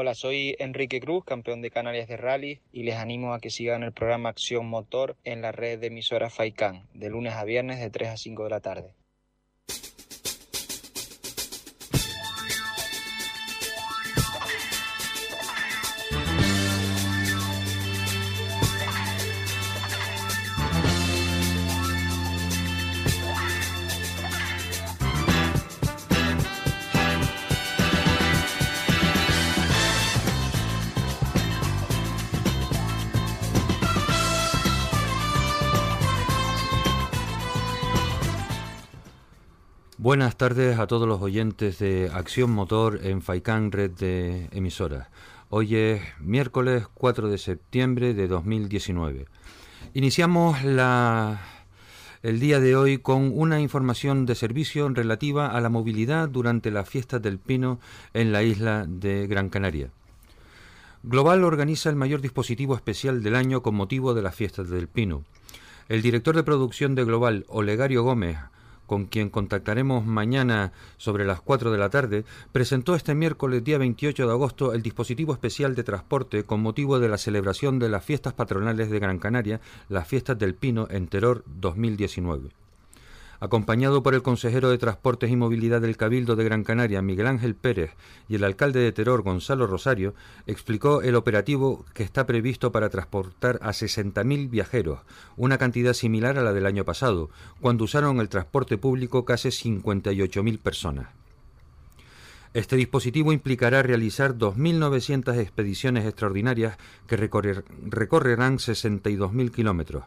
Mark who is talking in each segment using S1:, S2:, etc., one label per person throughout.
S1: Hola, soy Enrique Cruz, campeón de Canarias de Rally, y les animo a que sigan el programa Acción Motor en la red de emisoras FAICAN, de lunes a viernes de 3 a 5 de la tarde.
S2: Tardes a todos los oyentes de Acción Motor en Faicán Red de Emisoras. Hoy es miércoles 4 de septiembre de 2019. Iniciamos la, el día de hoy con una información de servicio relativa a la movilidad durante las fiestas del Pino en la isla de Gran Canaria. Global organiza el mayor dispositivo especial del año con motivo de las fiestas del Pino. El director de producción de Global, Olegario Gómez, con quien contactaremos mañana sobre las 4 de la tarde, presentó este miércoles día 28 de agosto el dispositivo especial de transporte con motivo de la celebración de las fiestas patronales de Gran Canaria, las fiestas del Pino en Terror 2019 acompañado por el consejero de Transportes y Movilidad del Cabildo de Gran Canaria, Miguel Ángel Pérez, y el alcalde de Teror, Gonzalo Rosario, explicó el operativo que está previsto para transportar a 60.000 viajeros, una cantidad similar a la del año pasado, cuando usaron el transporte público casi 58.000 personas. Este dispositivo implicará realizar 2.900 expediciones extraordinarias que recorrerán 62.000 kilómetros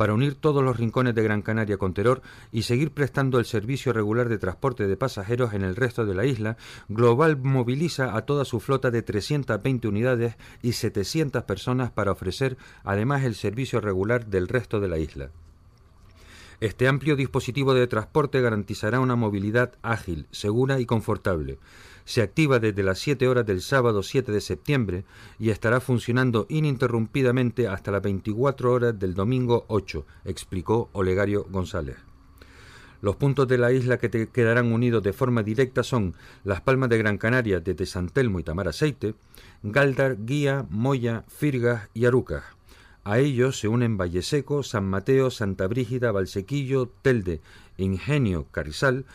S2: para unir todos los rincones de Gran Canaria con Teror y seguir prestando el servicio regular de transporte de pasajeros en el resto de la isla, Global moviliza a toda su flota de 320 unidades y 700 personas para ofrecer además el servicio regular del resto de la isla. Este amplio dispositivo de transporte garantizará una movilidad ágil, segura y confortable se activa desde las 7 horas del sábado 7 de septiembre y estará funcionando ininterrumpidamente hasta las 24 horas del domingo 8, explicó Olegario González. Los puntos de la isla que te quedarán unidos de forma directa son Las Palmas de Gran Canaria desde San Telmo y Tamaraceite, Galdar, Guía, Moya, Firgas y Arucas. A ellos se unen Valleseco, San Mateo, Santa Brígida, Valsequillo, Telde, Ingenio, Carizal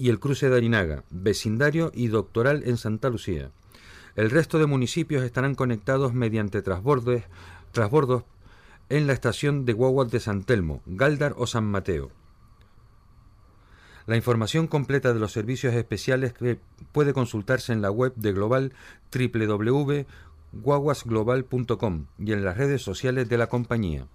S2: y el cruce de Arinaga, vecindario y doctoral en Santa Lucía. El resto de municipios estarán conectados mediante transbordos, en la estación de guaguas de San Telmo, Galdar o San Mateo. La información completa de los servicios especiales puede consultarse en la web de Global www.guaguasglobal.com y en las redes sociales de la compañía.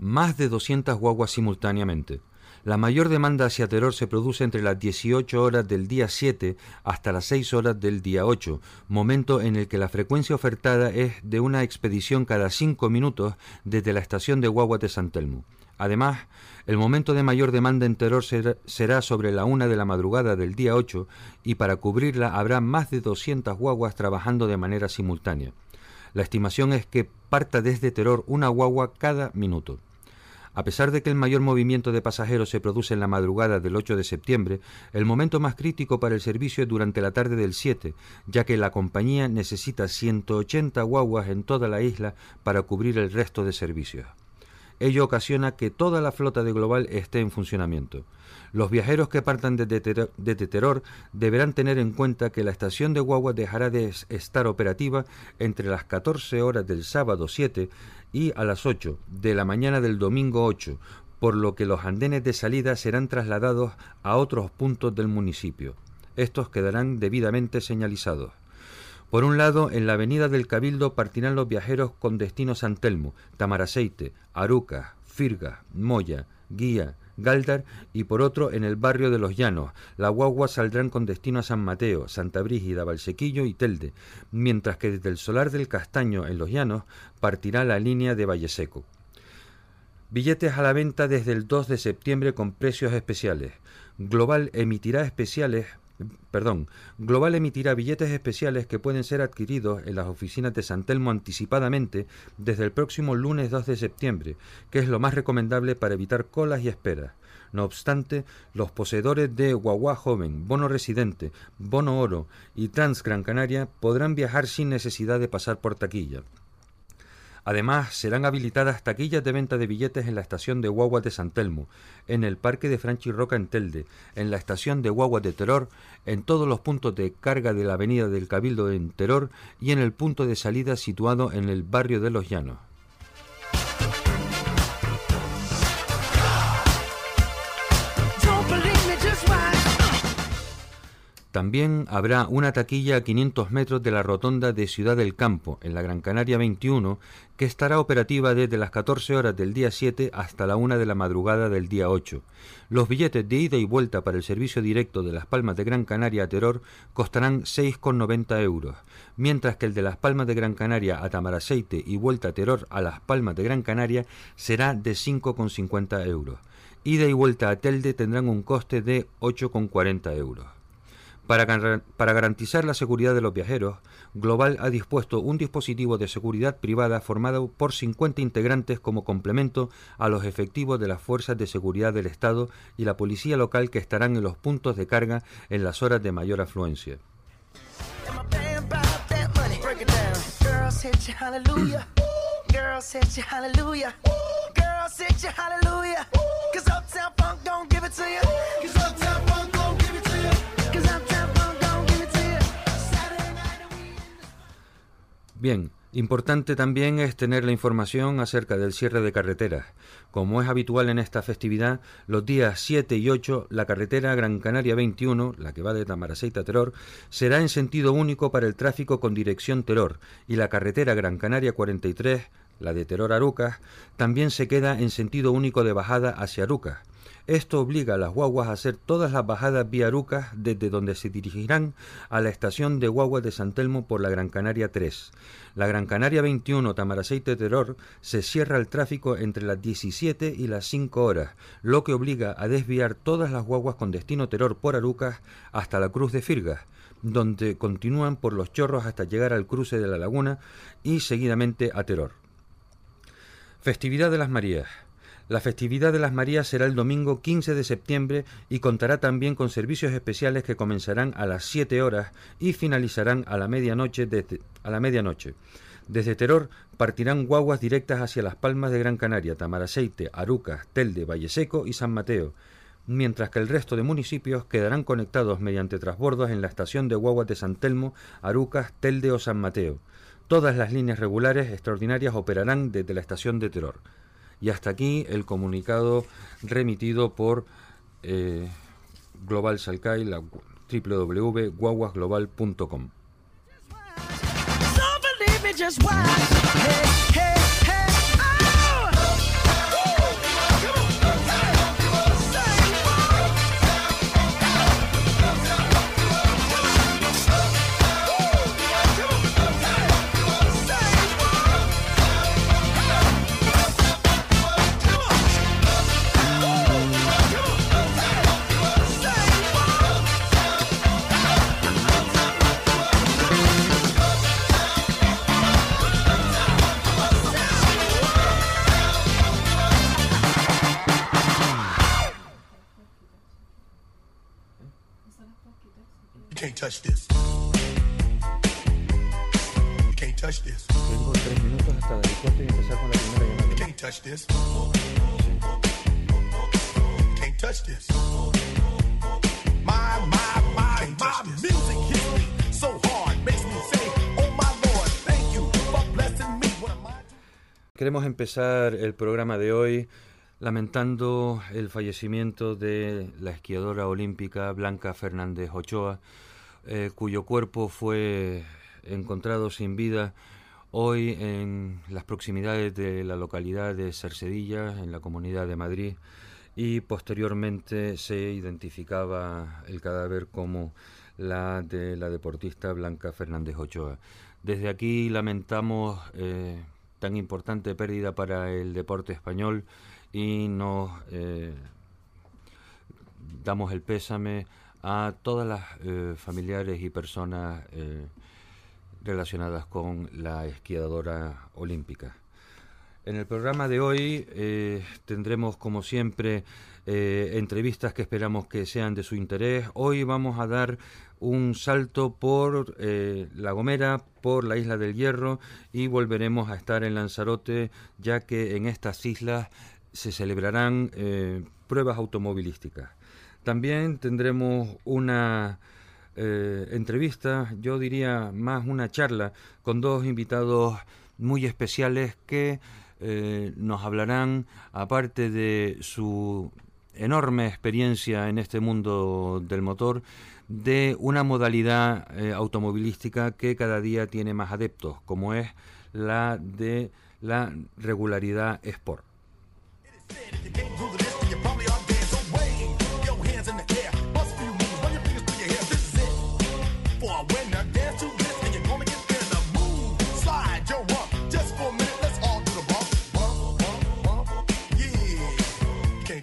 S2: Más de 200 guaguas simultáneamente. La mayor demanda hacia Teror se produce entre las 18 horas del día 7 hasta las 6 horas del día 8, momento en el que la frecuencia ofertada es de una expedición cada 5 minutos desde la estación de guaguas de San Telmo. Además, el momento de mayor demanda en Teror será sobre la una de la madrugada del día 8 y para cubrirla habrá más de 200 guaguas trabajando de manera simultánea. La estimación es que parta desde Teror una guagua cada minuto. A pesar de que el mayor movimiento de pasajeros se produce en la madrugada del 8 de septiembre, el momento más crítico para el servicio es durante la tarde del 7, ya que la compañía necesita 180 guaguas en toda la isla para cubrir el resto de servicios. Ello ocasiona que toda la flota de Global esté en funcionamiento. Los viajeros que partan desde Teror deberán tener en cuenta que la estación de guaguas dejará de estar operativa entre las 14 horas del sábado 7 y a las 8 de la mañana del domingo 8, por lo que los andenes de salida serán trasladados a otros puntos del municipio. Estos quedarán debidamente señalizados. Por un lado, en la avenida del Cabildo partirán los viajeros con destino San Telmo, Tamaraceite, Aruca, Firga, Moya, Guía, Galdar y por otro en el barrio de Los Llanos. Las guaguas saldrán con destino a San Mateo, Santa Brígida, Valsequillo y Telde, mientras que desde el Solar del Castaño en Los Llanos partirá la línea de Valleseco. Billetes a la venta desde el 2 de septiembre con precios especiales. Global emitirá especiales perdón, Global emitirá billetes especiales que pueden ser adquiridos en las oficinas de San Telmo anticipadamente desde el próximo lunes 2 de septiembre, que es lo más recomendable para evitar colas y esperas. No obstante, los poseedores de Guagua Joven, Bono Residente, Bono Oro y Trans Gran Canaria podrán viajar sin necesidad de pasar por taquilla. Además, serán habilitadas taquillas de venta de billetes en la estación de guaguas de San Telmo, en el parque de Franchi Roca en Telde, en la estación de guaguas de Terror, en todos los puntos de carga de la avenida del Cabildo en Terror y en el punto de salida situado en el barrio de Los Llanos. También habrá una taquilla a 500 metros de la rotonda de Ciudad del Campo, en la Gran Canaria 21, que estará operativa desde las 14 horas del día 7 hasta la 1 de la madrugada del día 8. Los billetes de ida y vuelta para el servicio directo de Las Palmas de Gran Canaria a Terror costarán 6,90 euros, mientras que el de Las Palmas de Gran Canaria a Tamaraceite y vuelta a Terror a Las Palmas de Gran Canaria será de 5,50 euros. Ida y vuelta a Telde tendrán un coste de 8,40 euros. Para, garantizar la seguridad de los viajeros, Global ha dispuesto un dispositivo de seguridad privada formado por 50 integrantes como complemento a los efectivos de las fuerzas de seguridad del Estado y la policía local que estarán en los puntos de carga en las horas de mayor afluencia. Bien, importante también es tener la información acerca del cierre de carreteras. Como es habitual en esta festividad, los días 7 y 8 la carretera Gran Canaria 21, la que va de Tamaraceite a Teror, será en sentido único para el tráfico con dirección Teror y la carretera Gran Canaria 43, la de Teror Arucas, también se queda en sentido único de bajada hacia Arucas. Esto obliga a las guaguas a hacer todas las bajadas vía Arucas desde donde se dirigirán a la estación de guaguas de San Telmo por la Gran Canaria 3. La Gran Canaria 21 Tamaraceite Terror se cierra el tráfico entre las 17 y las 5 horas, lo que obliga a desviar todas las guaguas con destino Terror por Arucas hasta la Cruz de Firgas, donde continúan por los chorros hasta llegar al cruce de la laguna y seguidamente a Terror. Festividad de las Marías. La festividad de las Marías será el domingo 15 de septiembre y contará también con servicios especiales que comenzarán a las 7 horas y finalizarán a la medianoche. Desde. Desde Teror partirán guaguas directas hacia las Palmas de Gran Canaria, Tamaraceite, Arucas, Telde, Valleseco y San Mateo, mientras que el resto de municipios quedarán conectados mediante transbordos en la estación de guaguas de San Telmo, Arucas, Telde o San Mateo. Todas las líneas regulares extraordinarias operarán desde la estación de Teror. Y hasta aquí el comunicado remitido por eh, Global Salcai, la www.guaguasglobal.com. Queremos empezar el programa de hoy lamentando el fallecimiento de la esquiadora olímpica Blanca Fernández Ochoa, eh, cuyo cuerpo fue encontrado sin vida hoy en las proximidades de la localidad de Cercedilla, en la comunidad de Madrid, y posteriormente se identificaba el cadáver como la de la deportista Blanca Fernández Ochoa. Desde aquí lamentamos eh, tan importante pérdida para el deporte español y nos eh, damos el pésame a todas las eh, familiares y personas eh, relacionadas con la esquiadora olímpica. En el programa de hoy eh, tendremos, como siempre, entrevistas que esperamos que sean de su interés. Hoy vamos a dar un salto por La Gomera, por la isla del Hierro y volveremos a estar en Lanzarote, ya que en estas islas se celebrarán pruebas automovilísticas. También tendremos una eh, entrevista, yo diría más una charla, con dos invitados muy especiales que eh, nos hablarán, aparte de su enorme experiencia en este mundo del motor, de una modalidad eh, automovilística que cada día tiene más adeptos, como es la de la regularidad Sport.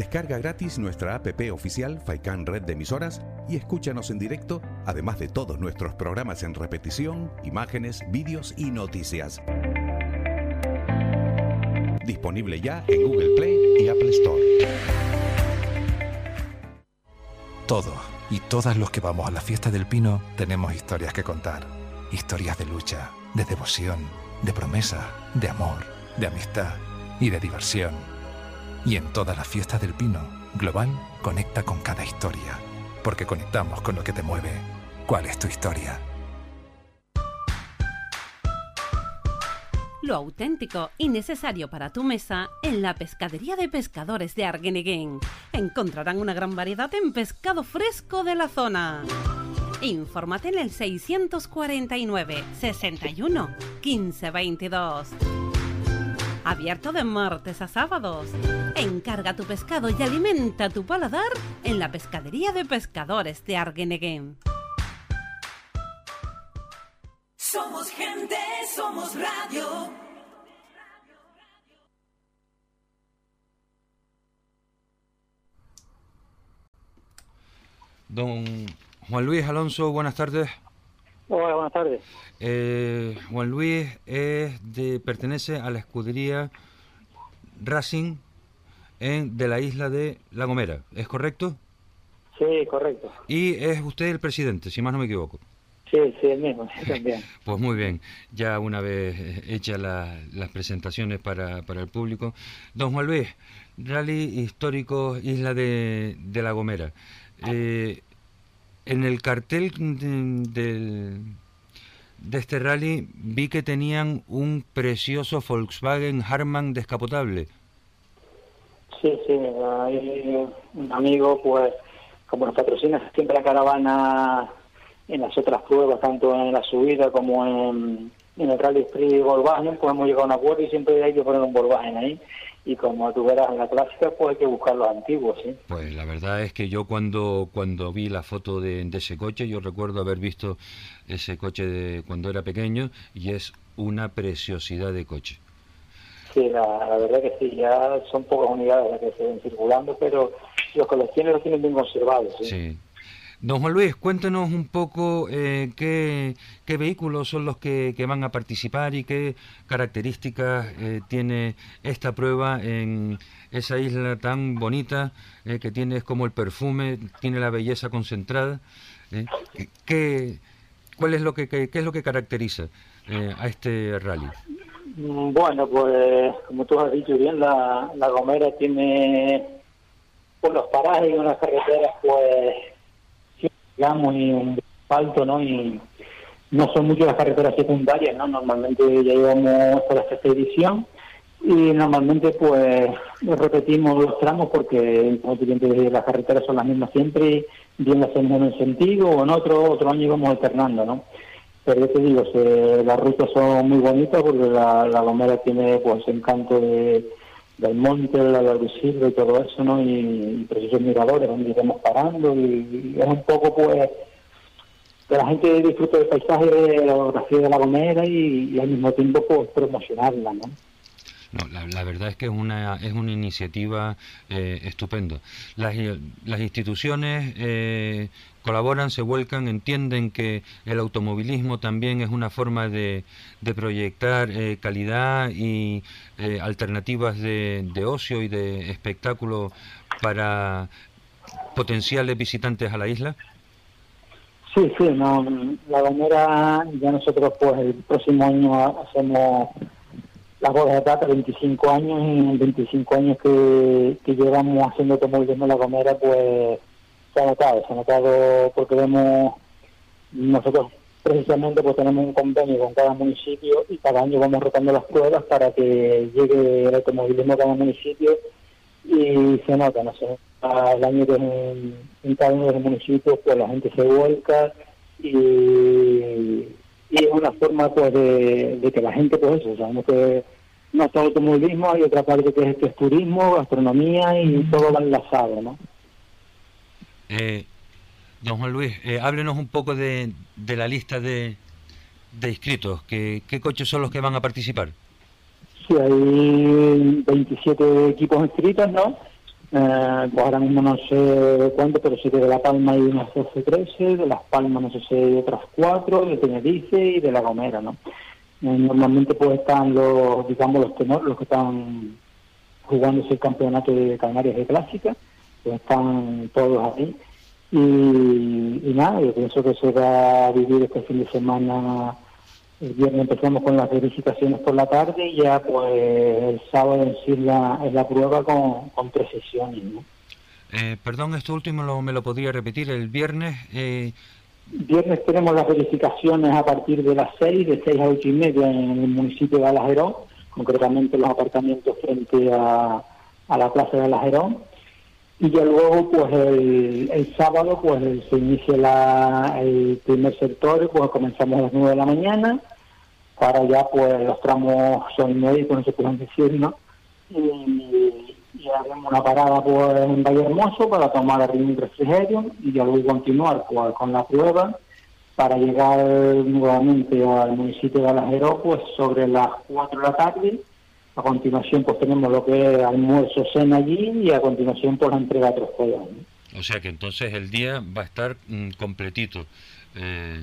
S3: Descarga gratis nuestra app oficial Faikan Red de Emisoras y escúchanos en directo, además de todos nuestros programas en repetición, imágenes, vídeos y noticias. Disponible ya en Google Play y Apple Store.
S4: Todo y todas los que vamos a la fiesta del Pino tenemos historias que contar. Historias de lucha, de devoción, de promesa, de amor, de amistad y de diversión. Y en todas las fiestas del Pino, Global conecta con cada historia, porque conectamos con lo que te mueve. ¿Cuál es tu historia?
S5: Lo auténtico y necesario para tu mesa en la pescadería de pescadores de Arguineguín. Encontrarán una gran variedad en pescado fresco de la zona. Infórmate en el 649 61 15 22. Abierto de martes a sábados. Encarga tu pescado y alimenta tu paladar en la pescadería de pescadores de Arguineguín.
S6: Somos gente, somos radio.
S2: Don Juan Luis Alonso, buenas tardes.
S7: Hola, buenas tardes.
S2: Eh, Juan Luis es de, pertenece a la escudería Racing en, de la isla de La Gomera, ¿es correcto?
S7: Sí, correcto.
S2: Y es usted el presidente, si más no me equivoco.
S7: Sí, sí, el mismo, también.
S2: pues muy bien, ya una vez hechas las presentaciones para, para, el público. Don Juan Luis, Rally Histórico Isla de, de La Gomera. Eh, en el cartel de, de, este rally vi que tenían un precioso Volkswagen Harman descapotable.
S7: Sí, sí, hay un amigo, pues, como nos patrocina siempre la caravana en las otras pruebas, tanto en la subida como en, el Rally Sprint Volkswagen, pues hemos llegado a un acuerdo y siempre hay que poner un Volkswagen ahí y como tú verás en la clásica, pues hay que buscar los antiguos, ¿sí?
S2: Pues la verdad es que yo cuando, cuando vi la foto de, ese coche, yo recuerdo haber visto ese coche de cuando era pequeño y es una preciosidad de coche.
S7: Sí, la, verdad que sí, ya son pocas unidades las que se ven circulando, pero los que los tienen los tienen bien conservados. ¿sí?
S2: sí. Don Juan Luis, cuéntenos un poco eh, qué, vehículos son los que, van a participar y qué características eh, tiene esta prueba en esa isla tan bonita eh, que tiene como el perfume, tiene la belleza concentrada. ¿qué, ¿Cuál es lo que es lo que caracteriza a este rally?
S7: Mm, bueno, pues como tú has dicho bien, la, la Gomera tiene unos parajes y unas carreteras pues digamos, y un asfalto, ¿no? Y no son muchas las carreteras secundarias, ¿no? Normalmente ya llevamos a la sexta edición y normalmente pues repetimos los tramos porque las carreteras son las mismas siempre bien las hacemos en un sentido o en otro otro año vamos alternando no pero yo te digo las rutas son muy bonitas porque la, la tiene pues encanto de, del monte la Silva y todo eso no y, precisos miradores donde iremos parando y, es un poco pues que la gente disfrute del paisaje de la geografía de la Gomera y, y al mismo tiempo pues promocionarla no
S2: no, la, verdad es que es una, es una iniciativa eh, estupenda. Las, las instituciones eh, colaboran, se vuelcan, entienden que el automovilismo también es una forma de, de proyectar eh, calidad y eh, alternativas de, de ocio y de espectáculo para potenciales visitantes a la isla.
S7: Sí, sí, no, la manera ya nosotros pues el próximo año hacemos las bodas de plata, 25 años, y en 25 años que, que llevamos haciendo automovilismo en La Gomera, pues se ha notado, se ha notado porque vemos, nosotros precisamente pues tenemos un convenio con cada municipio y cada año vamos rotando las pruebas para que llegue el automovilismo a cada municipio y se nota, no sé, el año que en, cada uno de los municipios pues la gente se vuelca y y es una forma pues de, que la gente pues eso, sabemos que no es todo automovilismo, hay otra parte que es, turismo, gastronomía y todo va enlazado, ¿no?
S2: Eh, don Juan Luis, eh, háblenos un poco de, la lista de, de inscritos, ¿Qué, ¿qué coches son los que van a participar?
S7: Sí, hay 27 equipos inscritos, ¿no? Eh, ahora mismo no sé cuánto, pero sé que de La Palma hay unas 12, 13, de Las Palmas no sé si hay otras cuatro, de Tenerife y de La Gomera, ¿no? Eh, normalmente pues están los, digamos, los tenores, los que están jugando ese campeonato de Canarias de Clásica, están todos ahí. Y, y nada, yo pienso que se va a vivir este fin de semana el viernes empezamos con las verificaciones por la tarde y ya pues el sábado en sí la, es la prueba con, con tres sesiones. ¿no?
S2: Eh, perdón, esto último lo, me lo podría repetir. El viernes... Eh...
S7: Viernes tenemos las verificaciones a partir de las seis, de seis a ocho y media en el municipio de Alajerón, concretamente los aparcamientos frente a, a la plaza de Alajerón. Y ya luego, pues el, el sábado, pues se inicia la, el primer sector, pues comenzamos a las nueve de la mañana para ya pues los tramos son médicos, no se pueden decir, ¿no? Y, haremos una parada pues en Valle Hermoso para tomar un refrigerio y ya luego continuar pues, con la prueba para llegar nuevamente al municipio de Alajero pues sobre las 4 de la tarde. A continuación pues tenemos lo que es almuerzo, cena allí y a continuación pues la entrega de trofeos.
S2: O sea que entonces el día va a estar mm, completito. Eh,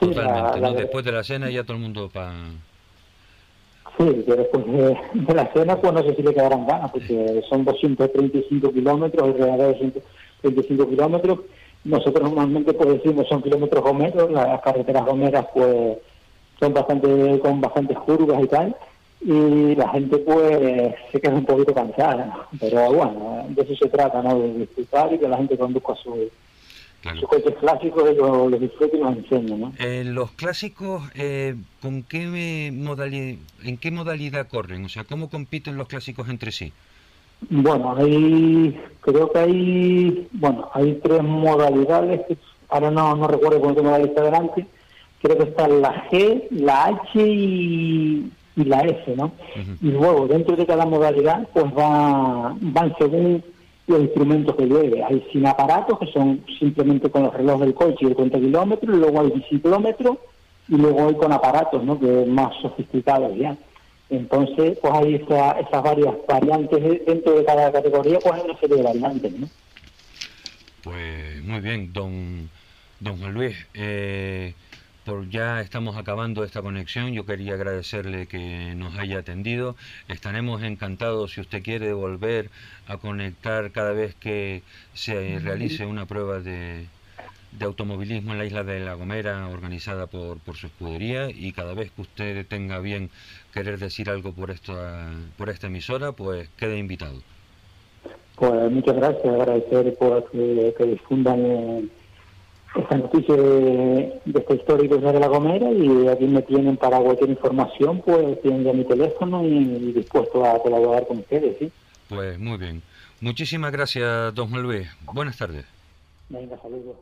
S2: Totalmente, ¿no? Después de la cena ya todo el mundo para...
S7: Sí, después de, la cena pues no sé si le quedarán ganas, porque son 235 kilómetros, alrededor de 235 kilómetros. Nosotros normalmente pues decimos son kilómetros gomeros, las carreteras gomeras pues son bastante con bastantes curvas y tal, y la gente pues se queda un poquito cansada, pero bueno, de eso se trata, ¿no? De disfrutar y que la gente conduzca su, los coches clásicos los, los disfruto y los enseño, ¿no?
S2: Eh, los clásicos, eh, ¿con qué modalidad, ¿en qué modalidad corren? O sea, ¿cómo compiten los clásicos entre sí?
S7: Bueno, hay, creo que hay, bueno, hay tres modalidades, ahora no, no recuerdo cuánto me está delante, creo que está la G, la H y, la F, ¿no? Y luego, dentro de cada modalidad, pues va, van según los instrumentos que lleve. Hay sin aparatos, que son simplemente con los relojes del coche y el cuenta kilómetros, y luego hay biciclómetros, y luego hay con aparatos, ¿no? que es más sofisticados ya. Entonces, pues hay esas varias variantes dentro de cada categoría, pues hay una serie de variantes, ¿no?
S2: Pues muy bien, don, don Juan Luis. Eh, ya estamos acabando esta conexión. Yo quería agradecerle que nos haya atendido. Estaremos encantados si usted quiere volver a conectar cada vez que se realice una prueba de, automovilismo en la isla de La Gomera organizada por, por su escudería y cada vez que usted tenga bien querer decir algo por esta, por esta emisora, pues quede invitado.
S7: Pues muchas gracias, agradecer por que, que difundan esta noticia de, esta histórico de la Gomera y aquí me tienen para cualquier información, pues tienen ya mi teléfono y, dispuesto a colaborar con ustedes, ¿sí?
S2: Pues muy bien. Muchísimas gracias, don Luis. Buenas tardes.
S7: Venga, saludos.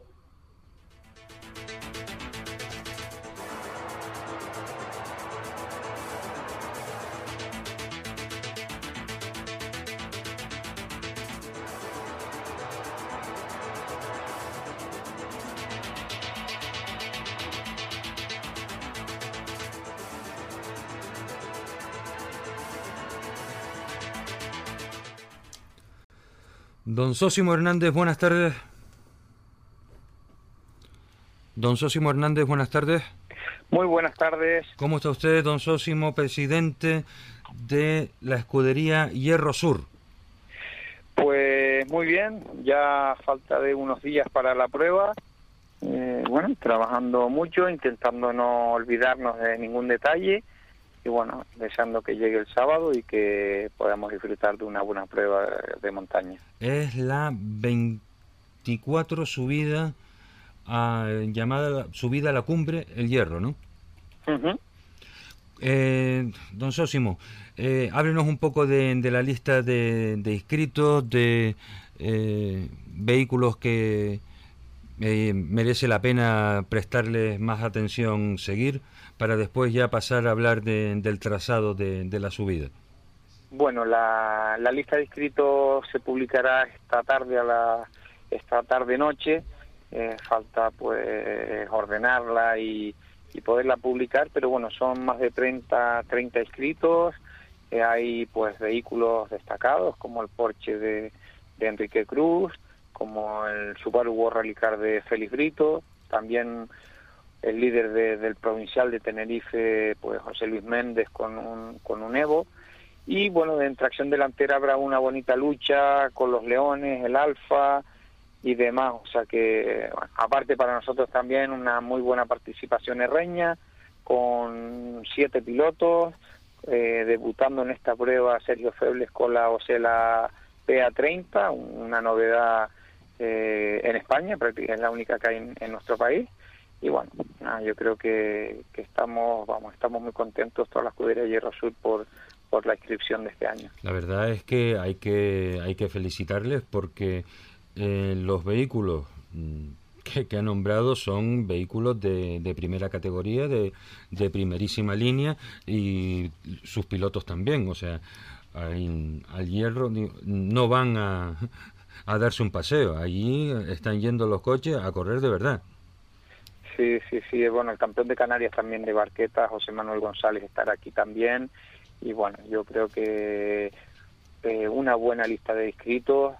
S2: Don Sósimo Hernández, buenas tardes. Don Sósimo Hernández, buenas tardes.
S8: Muy buenas tardes.
S2: ¿Cómo está usted, don Sósimo, presidente de la escudería Hierro Sur?
S8: Pues muy bien, ya falta de unos días para la prueba. Eh, bueno, trabajando mucho, intentando no olvidarnos de ningún detalle y bueno, deseando que llegue el sábado y que podamos disfrutar de una buena prueba de montaña.
S2: Es la 24 subida a, llamada subida a la cumbre El Hierro, ¿no? eh, don Sósimo, eh, háblenos un poco de, la lista de, inscritos, de eh, vehículos que eh, merece la pena prestarles más atención seguir para después ya pasar a hablar del trazado de, la subida?
S8: Bueno, la, lista de inscritos se publicará esta tarde a la esta tarde noche. Eh, falta pues ordenarla y, poderla publicar, pero bueno, son más de 30 30 inscritos. Eh, hay pues vehículos destacados como el Porsche de, de Enrique Cruz, como el Subaru World de Félix Brito, también el líder del provincial de Tenerife, pues José Luis Méndez con un, con un Evo. Y bueno, en tracción delantera habrá una bonita lucha con los Leones, el Alfa y demás. O sea que, aparte para nosotros también una muy buena participación herreña, con siete pilotos, eh, debutando en esta prueba Sergio Febles con la Ocela PA30, una novedad eh, en España, prácticamente es la única que hay en nuestro país y bueno, yo creo que, estamos, vamos, estamos muy contentos toda la escudería Hierro Sur por, por la inscripción de este año.
S2: La verdad es que hay que, hay que felicitarles porque eh, los vehículos mm, que, ha nombrado son vehículos de, de primera categoría, de, de, primerísima línea y sus pilotos también. O sea, al hierro no van a, a darse un paseo, allí están yendo los coches a correr de verdad.
S8: Sí, sí, sí. Bueno, el campeón de Canarias también de Barqueta, José Manuel González, estará aquí también. Y bueno, yo creo que eh, una buena lista de inscritos.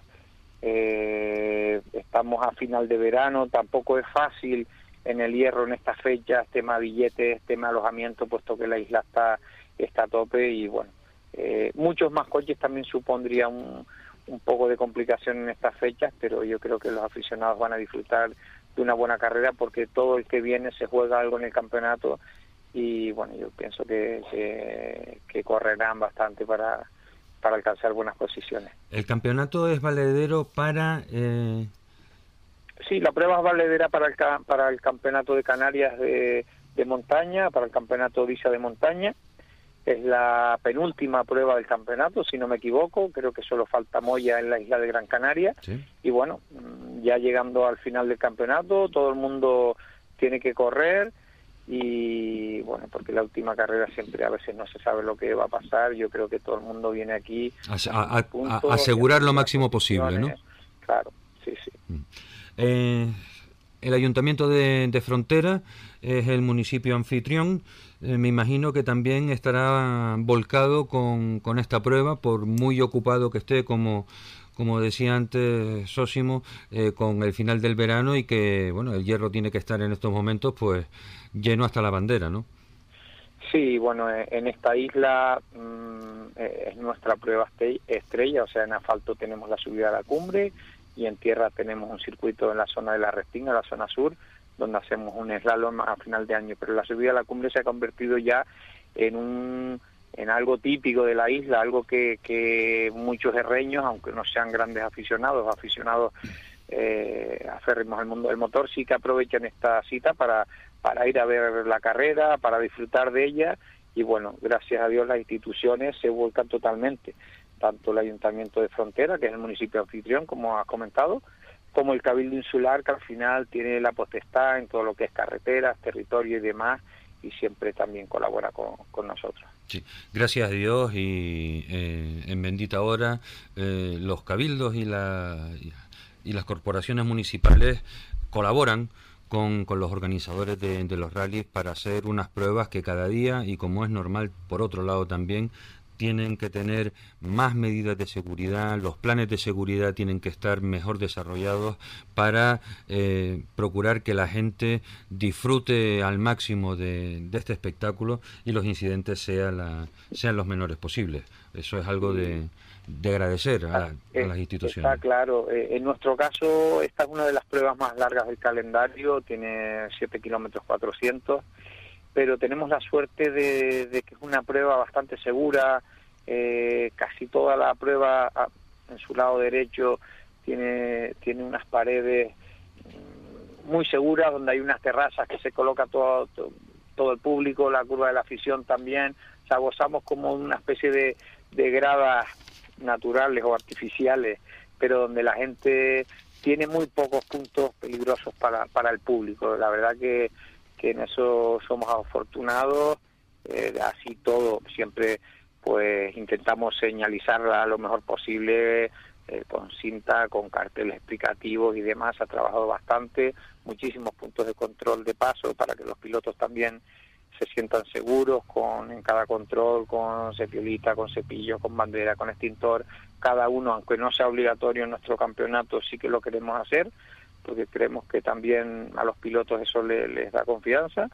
S8: Eh, estamos a final de verano, tampoco es fácil en el hierro en estas fechas, tema billetes, tema alojamiento, puesto que la isla está, está a tope y bueno, eh, muchos más coches también supondría un, un poco de complicación en estas fechas, pero yo creo que los aficionados van a disfrutar una buena carrera porque todo el que viene se juega algo en el campeonato y bueno, yo pienso que, que, correrán bastante para, para alcanzar buenas posiciones.
S2: ¿El campeonato es valedero para...? Eh...
S8: Sí, la prueba es valedera para el, para el campeonato de Canarias de, de montaña, para el campeonato Visa de montaña. Es la penúltima prueba del campeonato, si no me equivoco. Creo que solo falta Moya en la isla de Gran Canaria. Y bueno, ya llegando al final del campeonato, todo el mundo tiene que correr y bueno, porque la última carrera siempre a veces no se sabe lo que va a pasar, yo creo que todo el mundo viene aquí
S2: a, asegurar lo máximo posible, ¿no?
S8: Claro, sí, sí.
S2: Mm. Eh, el Ayuntamiento de, Frontera es el municipio anfitrión. Eh, me imagino que también estará volcado con, con esta prueba, por muy ocupado que esté como como decía antes Sósimo, eh, con el final del verano y que, bueno, el hierro tiene que estar en estos momentos, pues, lleno hasta la bandera, ¿no?
S8: Sí, bueno, eh, en esta isla mm, eh, es nuestra prueba estrella, o sea, en asfalto tenemos la subida a la cumbre y en tierra tenemos un circuito en la zona de la Restinga, la zona sur, donde hacemos un slalom a final de año, pero la subida a la cumbre se ha convertido ya en un en algo típico de la isla, algo que, muchos herreños, aunque no sean grandes aficionados, aficionados eh, aférrimos al mundo del motor, sí que aprovechan esta cita para, para ir a ver la carrera, para disfrutar de ella. Y bueno, gracias a Dios las instituciones se vuelcan totalmente, tanto el Ayuntamiento de Frontera, que es el municipio anfitrión, como has comentado, como el Cabildo Insular, que al final tiene la potestad en todo lo que es carreteras, territorio y demás, y siempre también colabora con, nosotros.
S2: Sí. Gracias a Dios y eh, en bendita hora eh, los cabildos y, la, y las corporaciones municipales colaboran con, con los organizadores de, los rallies para hacer unas pruebas que cada día, y como es normal por otro lado también, tienen que tener más medidas de seguridad, los planes de seguridad tienen que estar mejor desarrollados para eh, procurar que la gente disfrute al máximo de, de este espectáculo y los incidentes sean, la, sean los menores posibles. Eso es algo de, de agradecer a, a,
S8: eh,
S2: las instituciones.
S8: Está claro. Eh, en nuestro caso, esta es una de las pruebas más largas del calendario, tiene 7 kilómetros 400, pero tenemos la suerte de, que es una prueba bastante segura. Eh, casi toda la prueba ah, en su lado derecho tiene, tiene unas paredes mm, muy seguras, donde hay unas terrazas que se coloca todo, todo, todo el público, la curva de la afición también. O sea, gozamos como una especie de, de gradas naturales o artificiales, pero donde la gente tiene muy pocos puntos peligrosos para, para el público. La verdad que, que en eso somos afortunados, eh, así todo, siempre pues intentamos señalizarla lo mejor posible eh, con cinta, con carteles explicativos y demás, ha trabajado bastante, muchísimos puntos de control de paso para que los pilotos también se sientan seguros con en cada control con cepiolita, con cepillo, con bandera, con extintor, cada uno, aunque no sea obligatorio en nuestro campeonato, sí que lo queremos hacer, porque creemos que también a los pilotos eso le, les da confianza.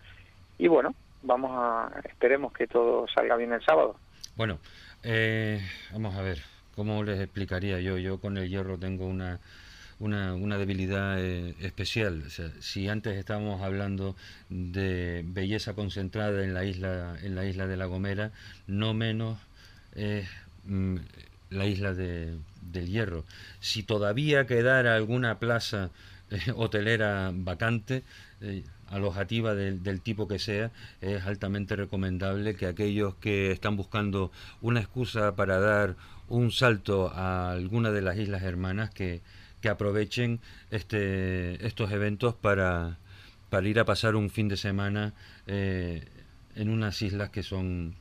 S8: Y bueno, vamos a, esperemos que todo salga bien el sábado.
S2: Bueno, eh, vamos a ver, ¿cómo les explicaría yo? Yo con el hierro tengo una una, una debilidad eh, especial. O sea, si antes estábamos hablando de belleza concentrada en la isla, en la isla de La Gomera, no menos eh, la isla de, del Hierro. Si todavía quedara alguna plaza eh, hotelera vacante, eh, alojativa del, tipo que sea, es altamente recomendable que aquellos que están buscando una excusa para dar un salto a alguna de las islas hermanas que, que aprovechen este, estos eventos para, para ir a pasar un fin de semana eh, en unas islas que son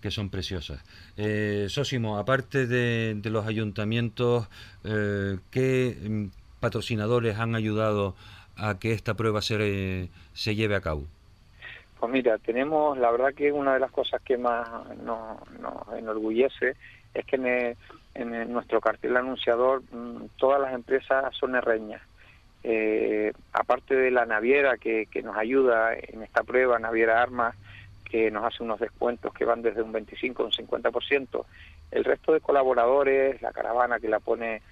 S2: que son preciosas. Eh, aparte de, los ayuntamientos, eh, ¿qué patrocinadores han ayudado a que esta prueba se, se lleve a cabo?
S8: Pues mira, tenemos, la verdad que una de las cosas que más nos, nos enorgullece es que en nuestro cartel anunciador mm, todas las empresas son herreñas. Eh, aparte de la naviera que, que, nos ayuda en esta prueba, Naviera Armas, que nos hace unos descuentos que van desde un 25 a un 50%, el resto de colaboradores, la caravana que la pone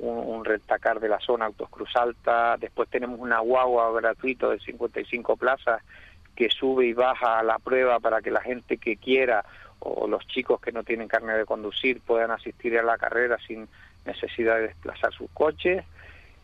S8: un, un rentacar de la zona Autos Cruz Alta, después tenemos una guagua gratuito de 55 plazas que sube y baja a la prueba para que la gente que quiera o los chicos que no tienen carne de conducir puedan asistir a la carrera sin necesidad de desplazar sus coches,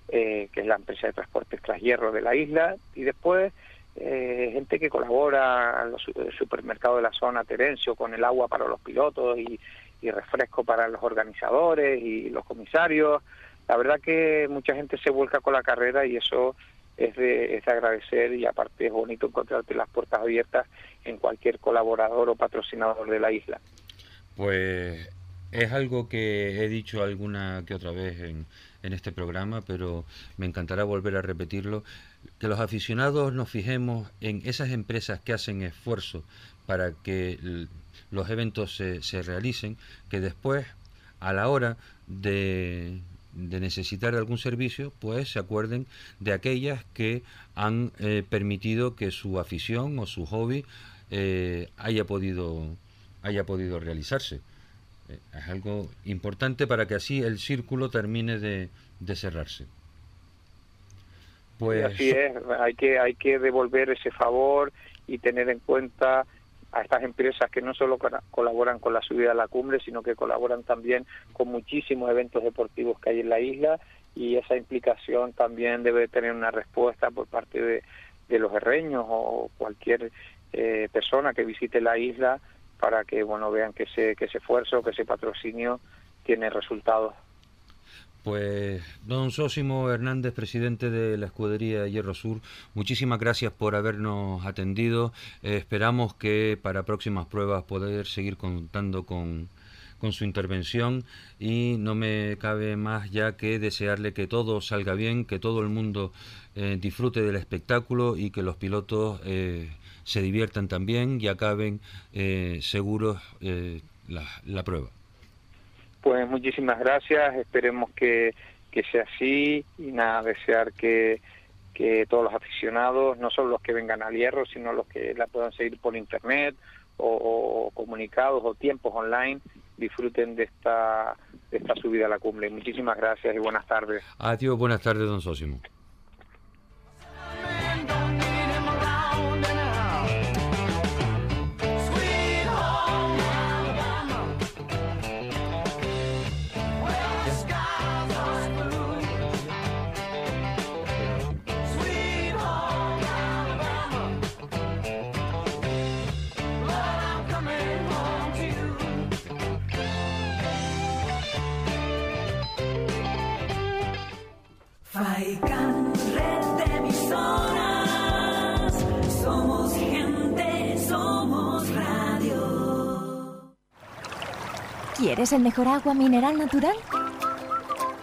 S8: eh, que es la empresa de transportes Hierro de la isla, y después eh, gente que colabora en los supermercados de la zona Terencio con el agua para los pilotos y, y refresco para los organizadores y los comisarios. La verdad que mucha gente se vuelca con la carrera y eso es de, es de agradecer y aparte es bonito encontrarte las puertas abiertas en cualquier colaborador o patrocinador de la isla.
S2: Pues es algo que he dicho alguna que otra vez en, en, este programa, pero me encantará volver a repetirlo, que los aficionados nos fijemos en esas empresas que hacen esfuerzo para que los eventos se, se realicen, que después, a la hora de, de necesitar algún servicio, pues se acuerden de aquellas que han eh, permitido que su afición o su hobby eh, haya podido haya podido realizarse. Eh, es algo importante para que así el círculo termine de, de cerrarse.
S8: Pues así es, hay que hay que devolver ese favor y tener en cuenta a estas empresas que no solo colaboran con la subida a la cumbre, sino que colaboran también con muchísimos eventos deportivos que hay en la isla y esa implicación también debe tener una respuesta por parte de, los herreños o cualquier eh, persona que visite la isla para que bueno vean que ese, que ese esfuerzo, que ese patrocinio tiene resultados.
S2: Pues, don Sósimo Hernández, presidente de la Escudería Hierro Sur, muchísimas gracias por habernos atendido. Eh, esperamos que para próximas pruebas poder seguir contando con, con su intervención y no me cabe más ya que desearle que todo salga bien, que todo el mundo eh, disfrute del espectáculo y que los pilotos eh, se diviertan también y acaben seguros la, prueba.
S8: Pues muchísimas gracias, esperemos que, que sea así y nada, desear que, que todos los aficionados, no solo los que vengan al hierro, sino los que la puedan seguir por internet o, o comunicados o tiempos online, disfruten de esta, de esta subida a la cumbre. Muchísimas gracias y buenas tardes.
S2: Adiós, buenas tardes, don Sósimo.
S9: ¿Quieres el mejor agua mineral natural?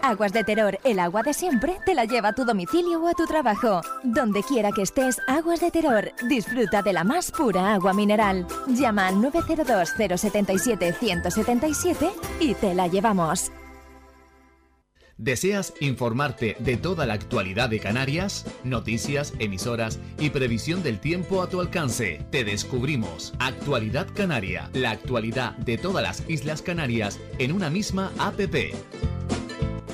S9: Aguas de Terror, el agua de siempre, te la lleva a tu domicilio o a tu trabajo. Donde quiera que estés, Aguas de Terror. Disfruta de la más pura agua mineral. Llama al 902 077 177 y te la llevamos.
S10: ¿Deseas informarte de toda la actualidad de Canarias? Noticias, emisoras y previsión del tiempo a tu alcance. Te descubrimos Actualidad Canaria, la actualidad de todas las Islas Canarias en una misma APP.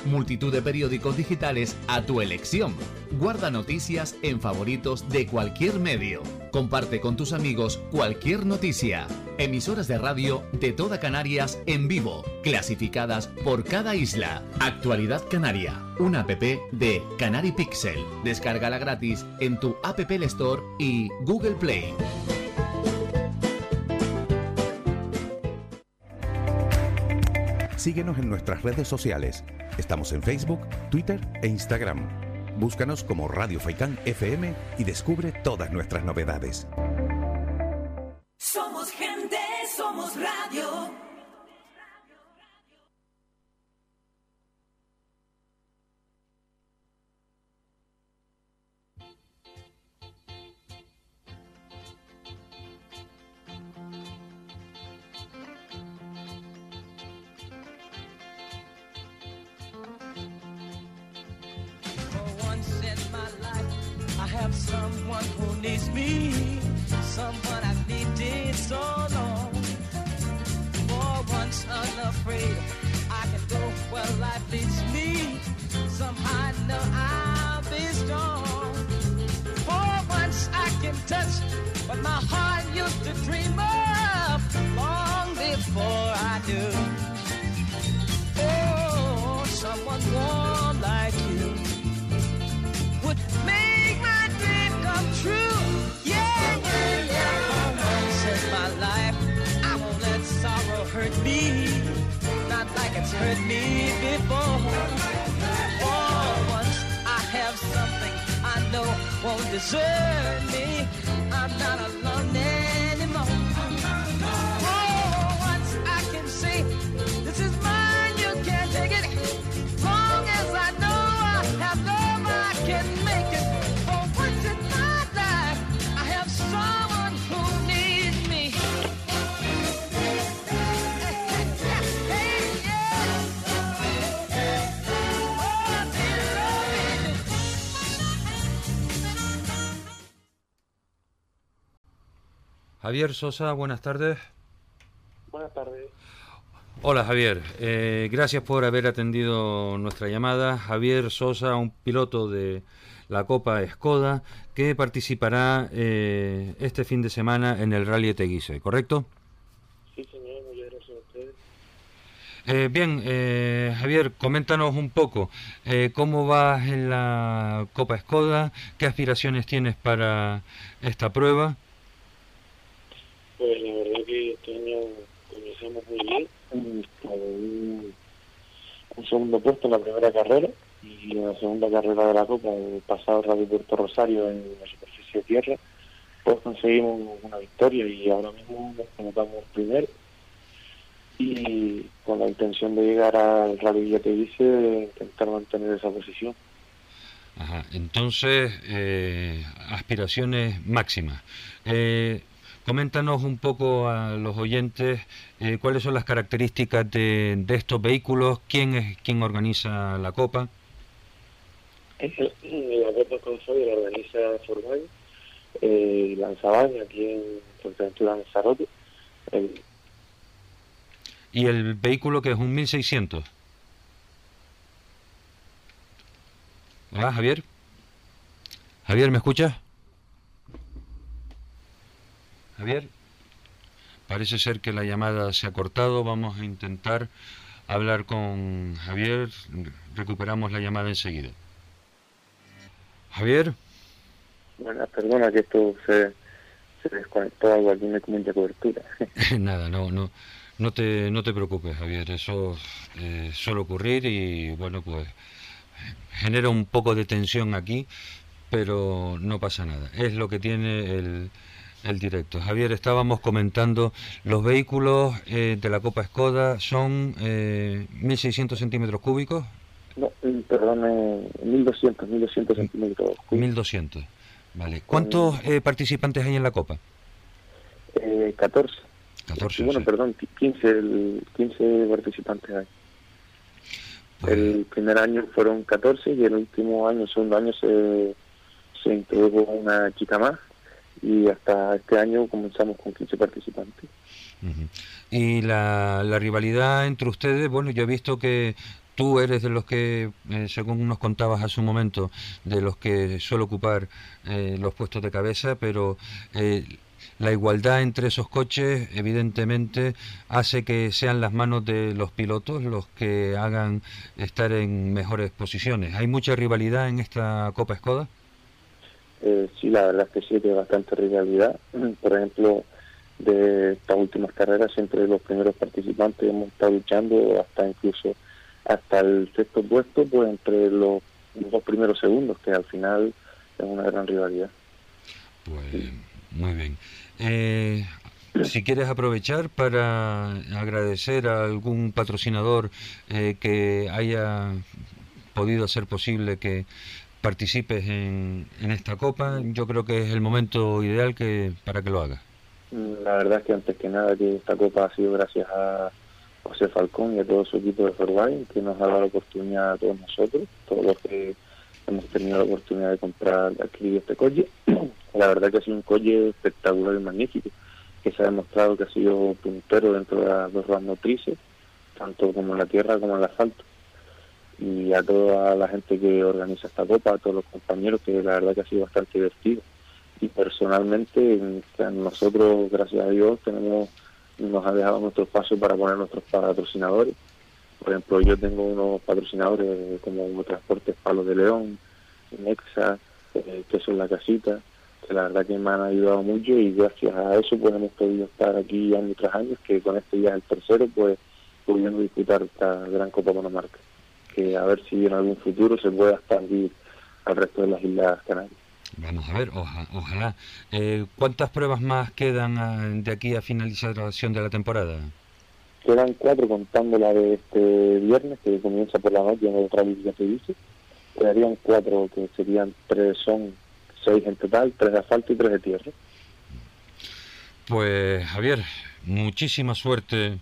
S10: Multitud de periódicos digitales a tu elección. Guarda noticias en favoritos de cualquier medio. Comparte con tus amigos cualquier noticia. Emisoras de radio de toda Canarias en vivo, clasificadas por cada isla. Actualidad Canaria, una app de Canary Pixel. Descárgala gratis en tu App Store y Google Play.
S6: Síguenos en nuestras redes sociales. Estamos en Facebook, Twitter e Instagram. Búscanos como Radio Faikán FM y descubre todas nuestras novedades.
S2: Javier Sosa, buenas tardes.
S11: Buenas tardes.
S2: Hola Javier, Eh, gracias por haber atendido nuestra llamada. Javier Sosa, un piloto de la Copa Skoda que participará eh, este fin de semana en el Rally Teguise, ¿correcto?
S11: Sí, señor, muchas gracias a ustedes.
S2: Eh, bien, eh, Javier, coméntanos un poco cómo vas en la Copa Escoda, qué aspiraciones tienes para esta prueba.
S11: Pues la verdad que este año comenzamos muy bien, un, un segundo puesto en la primera carrera y en la segunda carrera de la Copa, el pasado Radio Puerto Rosario en la superficie de tierra, pues conseguimos una victoria y ahora mismo nos colocamos primero y con la intención de llegar al Rally ya te dice, de intentar mantener esa posición.
S2: Ajá, entonces, eh, aspiraciones máximas. Eh, coméntanos un poco a los oyentes eh, cuáles son las características de, de estos vehículos, quién es quién organiza la Copa.
S11: La Copa Consoy la organiza Formay eh, Lanzabaña aquí en Fuerteventura Lanzarote. El,
S2: Y el vehículo que es un 1600. Hola, Javier. Javier, ¿me escuchas? Javier. Parece ser que la llamada se ha cortado. Vamos a intentar hablar con Javier. Recuperamos la llamada enseguida. Javier.
S11: bueno, perdona que esto se, se desconectó algo aquí, me comenta cobertura.
S2: Nada, no, no, no te, no te preocupes, Javier. Eso eh, suele ocurrir y bueno, pues genera un poco de tensión aquí, pero no pasa nada. Es lo que tiene el, el directo. Javier, estábamos comentando los vehículos eh, de la Copa Skoda son eh, 1.600 centímetros cúbicos,
S11: No, eh, perdón, eh, 1200, 1200 centímetros.
S2: 1.200. Vale. ¿Cuántos eh, participantes hay en la Copa?
S11: Eh, 14.
S2: 14,
S11: bueno,
S2: sí.
S11: perdón, 15, el- 15 participantes hay.
S2: Pues,
S11: El primer año fueron 14 y el último año, el segundo año, se, se introdujo una chica más y hasta este año comenzamos con 15 participantes.
S2: Y la, rivalidad entre ustedes, bueno, yo he visto que tú eres de los que, eh, según nos contabas hace un momento, de los que suele ocupar eh, los puestos de cabeza, pero eh, la igualdad entre esos coches, evidentemente, hace que sean las manos de los pilotos los que hagan estar en mejores posiciones. ¿Hay mucha rivalidad en esta Copa Skoda?
S11: Eh, sí, la verdad es que sí, que bastante rivalidad. Por ejemplo, de estas últimas carreras, entre los primeros participantes hemos estado luchando hasta incluso hasta el sexto puesto, pues entre los dos primeros segundos, que al final es una gran rivalidad.
S2: Pues muy bien. Eh, si quieres aprovechar para agradecer a algún patrocinador eh, que haya podido hacer posible que participes en, en esta copa, yo creo que es el momento ideal que para que lo hagas.
S11: Mm, La verdad es que antes que nada que esta copa ha sido gracias a José Falcón y a todo su equipo de Forbay, que nos ha dado la oportunidad a todos nosotros, todos los que hemos tenido la oportunidad de comprar, de adquirir este coche. La verdad que ha sido un coche espectacular y magnífico, que se ha demostrado que ha sido puntero dentro de las dos ruedas motrices, tanto como en la tierra como en el asfalto. Y a toda la gente que organiza esta copa, a todos los compañeros, que la verdad que ha sido bastante divertido. Y personalmente en- que nosotros gracias a Dios tenemos nos ha dejado nuestros pasos para poner nuestros patrocinadores. Por ejemplo yo tengo unos patrocinadores como Transportes Palos de León Nexa eh, que son la casita que la verdad que me han ayudado mucho y gracias a eso pues hemos podido estar aquí año tras año que con este ya es el tercero pues pudiendo disputar esta gran Copa Monomarca que a ver si en algún futuro se pueda expandir al resto de las Islas Canarias
S2: Vamos a ver, oja- ojalá. Eh, ¿Cuántas pruebas más quedan ah, de aquí a finalización de la temporada?
S11: Quedan cuatro contando la de este viernes, que comienza por la noche en el rally ya dice. Quedarían cuatro, que serían tres, son seis en total, tres de asfalto y tres de tierra.
S2: Pues Javier, muchísima suerte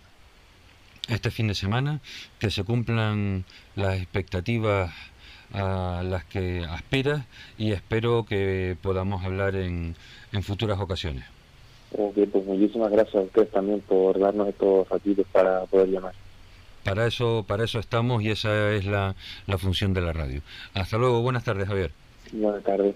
S2: este fin de semana, que se cumplan las expectativas a las que aspiras y espero que podamos hablar en, en futuras ocasiones.
S11: Ok, pues muchísimas gracias a ustedes también por darnos estos ratitos para poder llamar.
S2: Para eso, para eso estamos y esa es la, la función de la radio. Hasta luego, buenas tardes Javier.
S11: Buenas tardes.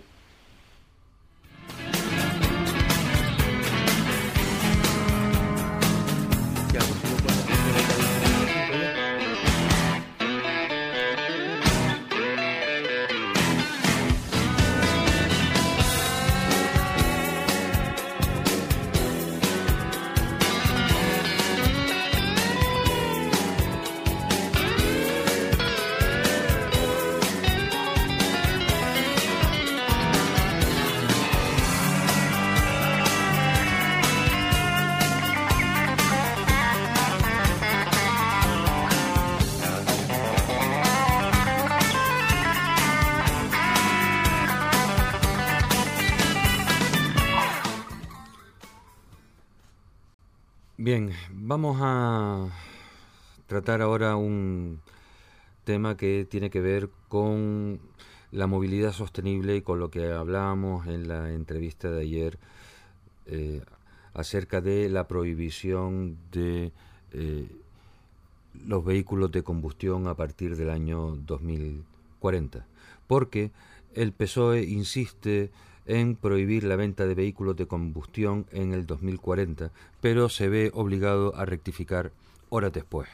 S2: Vamos a tratar ahora un tema que tiene que ver con la movilidad sostenible y con lo que hablábamos en la entrevista de ayer eh, acerca de la prohibición de eh, los vehículos de combustión a partir del año 2040. Porque el PSOE insiste en prohibir la venta de vehículos de combustión en el 2040, pero se ve obligado a rectificar horas después.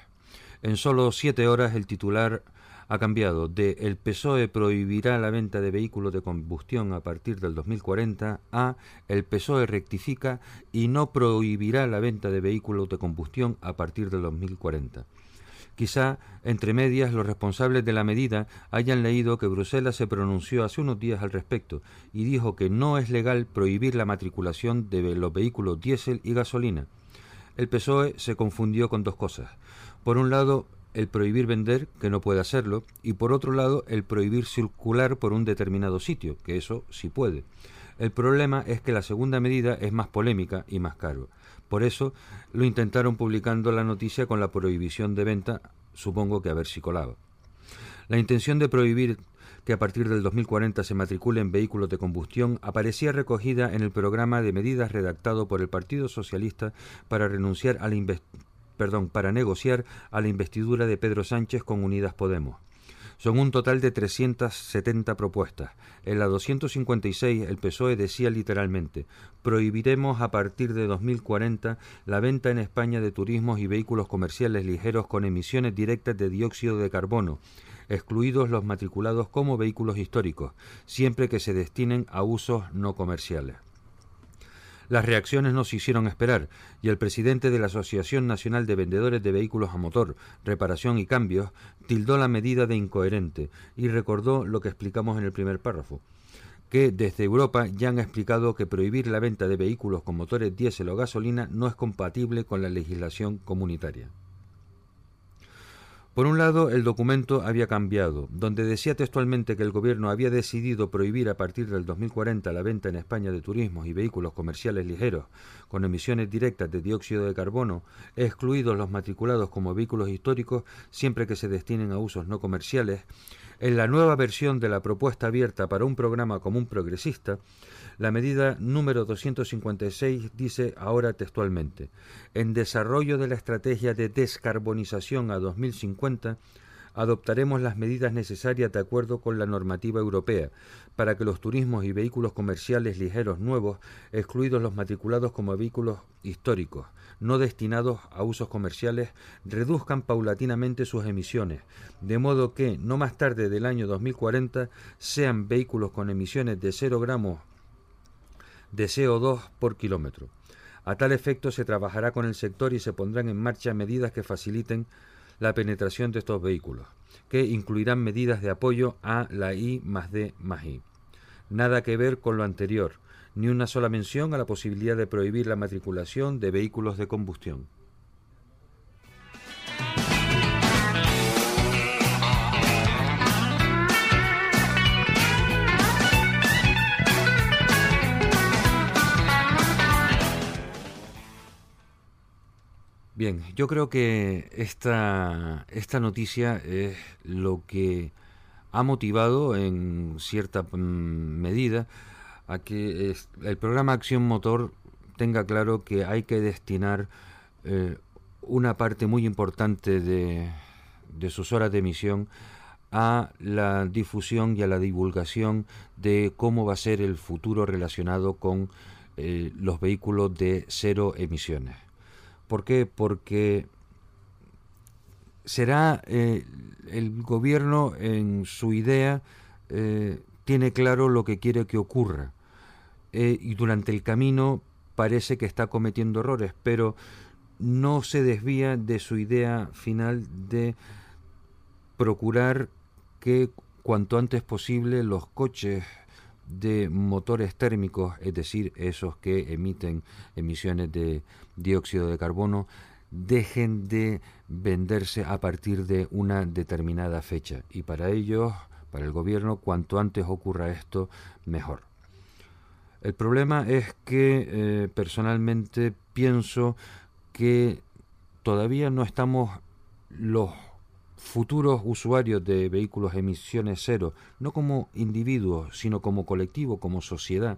S2: En solo siete horas el titular ha cambiado de el PSOE prohibirá la venta de vehículos de combustión a partir del 2040 a el PSOE rectifica y no prohibirá la venta de vehículos de combustión a partir del 2040. Quizá, entre medias, los responsables de la medida hayan leído que Bruselas se pronunció hace unos días al respecto y dijo que no es legal prohibir la matriculación de los vehículos diésel y gasolina. El PSOE se confundió con dos cosas. Por un lado, el prohibir vender, que no puede hacerlo, y por otro lado, el prohibir circular por un determinado sitio, que eso sí puede. El problema es que la segunda medida es más polémica y más caro. Por eso lo intentaron publicando la noticia con la prohibición de venta, supongo que a ver si colaba. La intención de prohibir que a partir del 2040 se matriculen vehículos de combustión aparecía recogida en el programa de medidas redactado por el Partido Socialista para renunciar a la perdón, para negociar a la investidura de Pedro Sánchez con Unidas Podemos. Son un total de 370 propuestas. En la 256 el PSOE decía literalmente, prohibiremos a partir de 2040 la venta en España de turismos y vehículos comerciales ligeros con emisiones directas de dióxido de carbono, excluidos los matriculados como vehículos históricos, siempre que se destinen a usos no comerciales. Las reacciones no se hicieron esperar y el presidente de la Asociación Nacional de Vendedores de Vehículos a Motor, Reparación y Cambios tildó la medida de incoherente y recordó lo que explicamos en el primer párrafo que desde Europa ya han explicado que prohibir la venta de vehículos con motores diésel o gasolina no es compatible con la legislación comunitaria. Por un lado, el documento había cambiado, donde decía textualmente que el gobierno había decidido prohibir a partir del 2040 la venta en España de turismos y vehículos comerciales ligeros con emisiones directas de dióxido de carbono, excluidos los matriculados como vehículos históricos siempre que se destinen a usos no comerciales, en la nueva versión de la propuesta abierta para un programa común progresista, la medida número 256 dice ahora textualmente, en desarrollo de la estrategia de descarbonización a 2050, adoptaremos las medidas necesarias de acuerdo con la normativa europea para que los turismos y vehículos comerciales ligeros nuevos, excluidos los matriculados como vehículos históricos, no destinados a usos comerciales, reduzcan paulatinamente sus emisiones, de modo que no más tarde del año 2040 sean vehículos con emisiones de 0 gramos de CO2 por kilómetro. A tal efecto se trabajará con el sector y se pondrán en marcha medidas que faciliten la penetración de estos vehículos, que incluirán medidas de apoyo a la I más D más I. Nada que ver con lo anterior, ni una sola mención a la posibilidad de prohibir la matriculación de vehículos de combustión. Bien, yo creo que esta, esta noticia es lo que ha motivado en cierta mm, medida a que el programa Acción Motor tenga claro que hay que destinar eh, una parte muy importante de, sus horas de emisión a la difusión y a la divulgación de cómo va a ser el futuro relacionado con eh, los vehículos de cero emisiones. ¿Por qué? Porque será eh, el gobierno en su idea eh, tiene claro lo que quiere que ocurra eh, y durante el camino parece que está cometiendo errores, pero no se desvía de su idea final de procurar que cuanto antes posible los coches de motores térmicos, es decir, esos que emiten emisiones de dióxido de carbono, dejen de venderse a partir de una determinada fecha. Y para ellos, para el gobierno, cuanto antes ocurra esto, mejor. El problema es que eh, personalmente pienso que todavía no estamos los futuros usuarios de vehículos emisiones cero, no como individuos, sino como colectivo, como sociedad,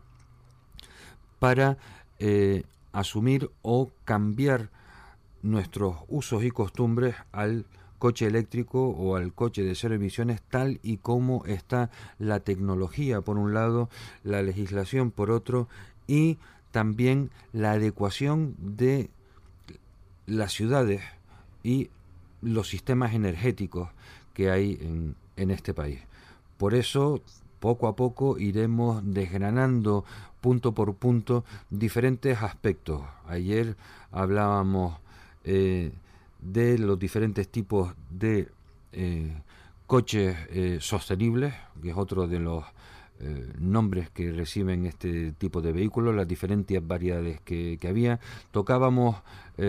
S2: para eh, asumir o cambiar nuestros usos y costumbres al coche eléctrico o al coche de cero emisiones tal y como está la tecnología por un lado, la legislación por otro y también la adecuación de las ciudades y los sistemas energéticos que hay en, este país. Por eso, poco a poco iremos desgranando punto por punto diferentes aspectos. Ayer hablábamos eh, de los diferentes tipos de eh, coches eh, sostenibles, que es otro de los nombres que reciben este tipo de vehículos, las diferentes variedades que, había. Tocábamos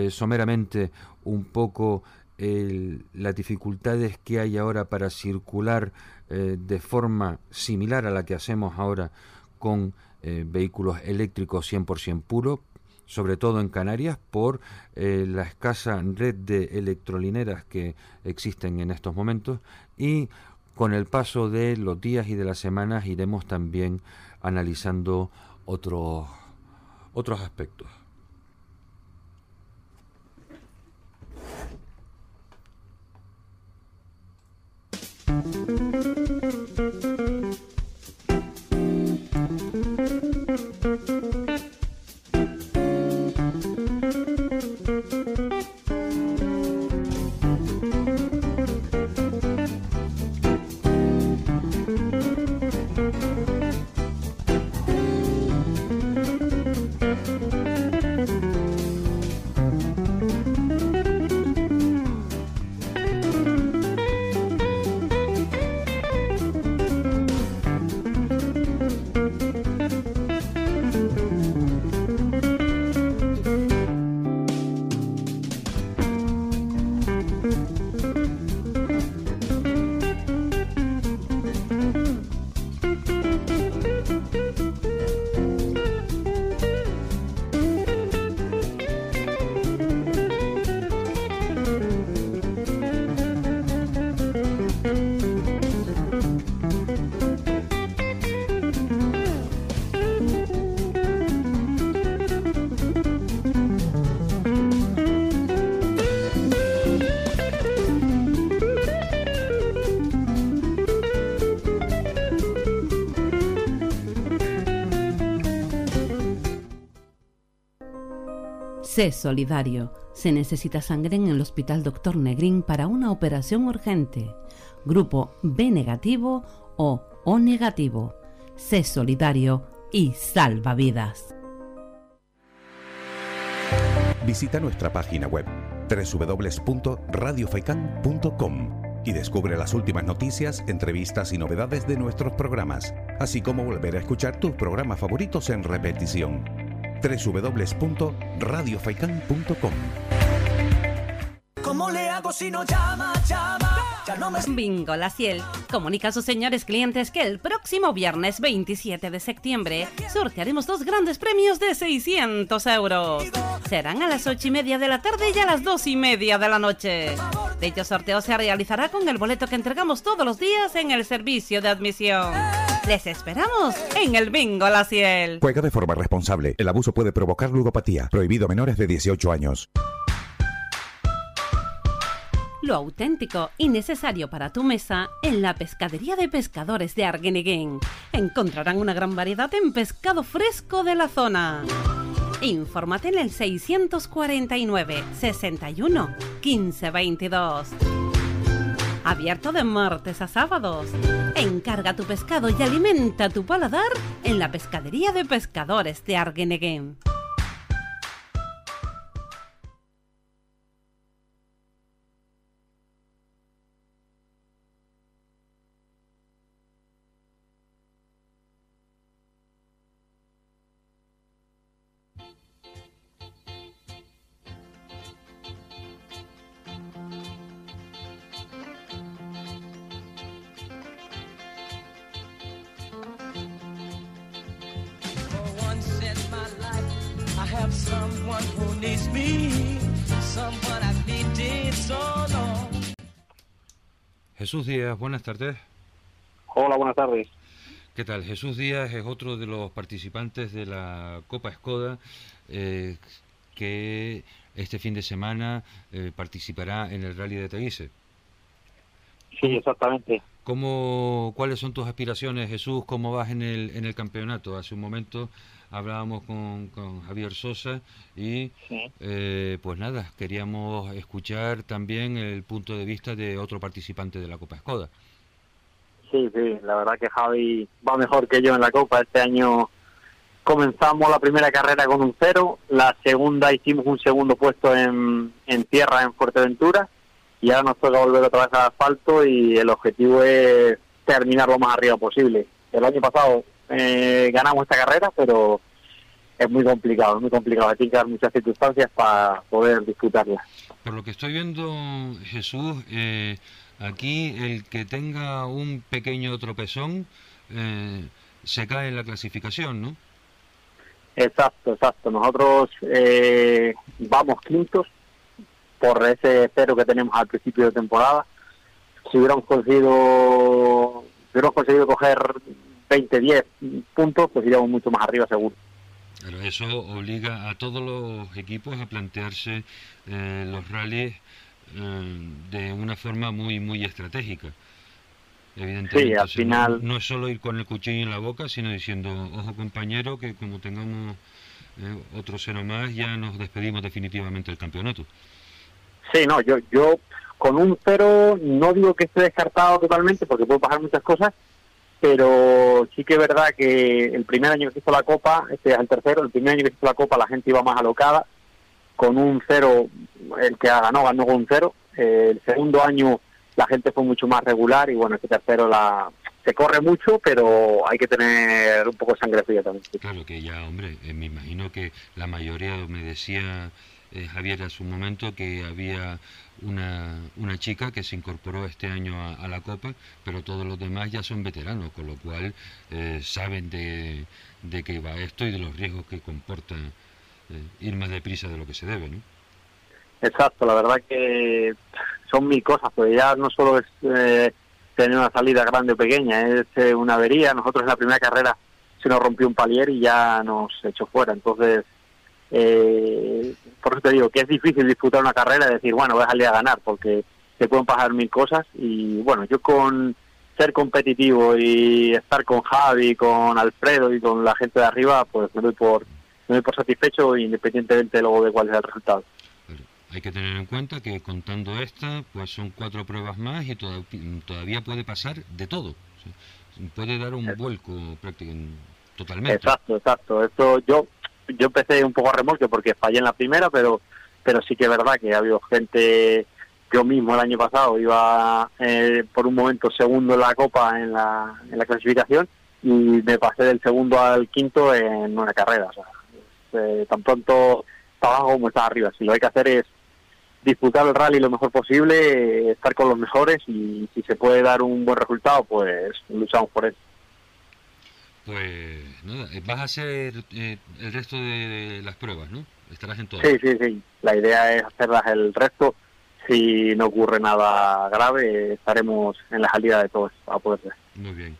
S2: someramente un poco las dificultades que hay ahora para circular de forma similar a la que hacemos ahora con eh, vehículos eléctricos 100% puros, sobre todo en Canarias, por eh, la escasa red de electrolineras que existen en estos momentos y con el paso de los días y de las semanas iremos también analizando otros otros aspectos.
S5: Sé solidario. Se necesita sangre en el Hospital Dr. Negrín para una operación urgente. Grupo B negativo o O negativo. Sé solidario y salva vidas.
S3: Visita nuestra página web www.radiofaikan.com y descubre las últimas noticias, entrevistas y novedades de nuestros programas, así como volver a escuchar tus programas favoritos en repetición. www.radiofaikan.com
S6: ¿Cómo le hago si no llama, llama? Ya no me...
S5: Bingo La Ciel comunica a sus señores clientes que el próximo viernes 27 de septiembre sortearemos dos grandes premios de 600 euros. Serán a las 8 y media de la tarde y a las 2 y media de la noche. Dicho sorteo se realizará con el boleto que entregamos todos los días en el servicio de admisión. Les esperamos en el Bingo La Ciel.
S3: Juega de forma responsable. El abuso puede provocar ludopatía. Prohibido a menores de 18 años.
S5: Lo auténtico y necesario para tu mesa en la pescadería de pescadores de Arguineguín. Encontrarán una gran variedad en pescado fresco de la zona. Infórmate en el 649 61 15 22. Abierto de martes a sábados. Encarga tu pescado y alimenta tu paladar en la pescadería de pescadores de Arguineguín.
S12: Have someone who needs me. someone I've needed so long.
S2: Jesús Díaz, buenas tardes.
S13: Hola, buenas tardes.
S2: ¿Qué tal? Jesús Díaz es otro de los participantes de la Copa Skoda eh, que este fin de semana eh, participará en el Rally de Teguise.
S13: Sí, exactamente.
S2: ¿Cómo, ¿Cuáles son tus aspiraciones, Jesús? ¿Cómo vas en el, en el campeonato? Hace un momento hablábamos con, con Javier Sosa y eh, pues nada, queríamos escuchar también el punto de vista de otro participante de la Copa Skoda.
S13: Sí, sí, la verdad que Javi va mejor que yo en la Copa. Este año comenzamos la primera carrera con un cero, la segunda hicimos un segundo puesto en, en tierra en Fuerteventura y ahora nos toca volver otra vez al asfalto y el objetivo es terminar lo más arriba posible. El año pasado eh, ganamos esta carrera, pero es muy complicado, es muy complicado. Hay que dar muchas circunstancias para poder disputarla.
S2: Por lo que estoy viendo, Jesús, eh, aquí el que tenga un pequeño tropezón eh, se cae en la clasificación, ¿no?
S13: Exacto, exacto. Nosotros eh, vamos quintos por ese cero que tenemos al principio de temporada. Si hubiéramos conseguido, si hubiéramos conseguido coger 20, 10 puntos, pues iríamos mucho más arriba seguro.
S2: Pero eso obliga a todos los equipos a plantearse eh, los rallies eh, de una forma muy muy estratégica. Evidentemente,
S13: Sí, al final-
S2: no, no es solo ir con el cuchillo en la boca, sino diciendo, ojo compañero, que como tengamos eh, otro cero más, ya nos despedimos definitivamente del campeonato.
S13: Sí, no, yo, yo con un cero no digo que esté descartado totalmente porque pueden pasar muchas cosas, pero sí que es verdad que el primer año que hizo la Copa, este es el tercero, el primer año que hizo la Copa la gente iba más alocada, con un cero, el que ganó, ganó con un cero, Eh, el segundo año la gente fue mucho más regular y bueno, este tercero la se corre mucho, pero hay que tener un poco de sangre fría también.
S2: Claro que ya, hombre, eh, me imagino que la mayoría, me decía eh, Javier hace un momento, que había una, una chica que se incorporó este año a, la Copa, pero todos los demás ya son veteranos, con lo cual eh, saben de, de qué va esto y de los riesgos que comporta eh, ir más deprisa de lo que se debe, ¿no?
S13: Exacto, la verdad que son mil cosas, porque ya no solo es eh, tener una salida grande o pequeña, es eh, una avería. Nosotros en la primera carrera se nos rompió un palier y ya nos echó fuera. Entonces, eh, por eso te digo que es difícil disputar una carrera y decir, bueno, voy a salir a ganar, porque se pueden pasar mil cosas. Y bueno, yo con ser competitivo y estar con Javi, con Alfredo y con la gente de arriba, pues me doy por, me doy por satisfecho independientemente luego de cuál sea el resultado.
S2: Hay que tener en cuenta que contando esta, pues son cuatro pruebas más y toda- todavía puede pasar de todo. O sea, puede dar un vuelco prácticamente totalmente.
S13: Exacto, exacto. Esto yo yo empecé un poco a remolque porque fallé en la primera, pero pero sí que es verdad que ha habido gente. Yo mismo el año pasado iba eh, por un momento segundo en la copa en la, en la clasificación y me pasé del segundo al quinto en una carrera. O sea, eh, tan pronto está abajo como está arriba. Si lo hay que hacer es disputar el rally lo mejor posible, eh, estar con los mejores y si se puede dar un buen resultado, pues luchamos por eso.
S2: Pues nada, eh, vas a hacer eh, el resto de las pruebas, ¿no? Estarás en todas.
S13: Sí, sí, sí. La idea es hacerlas el resto. Si no ocurre nada grave, estaremos en la salida de todos a poder ser.
S2: Muy bien.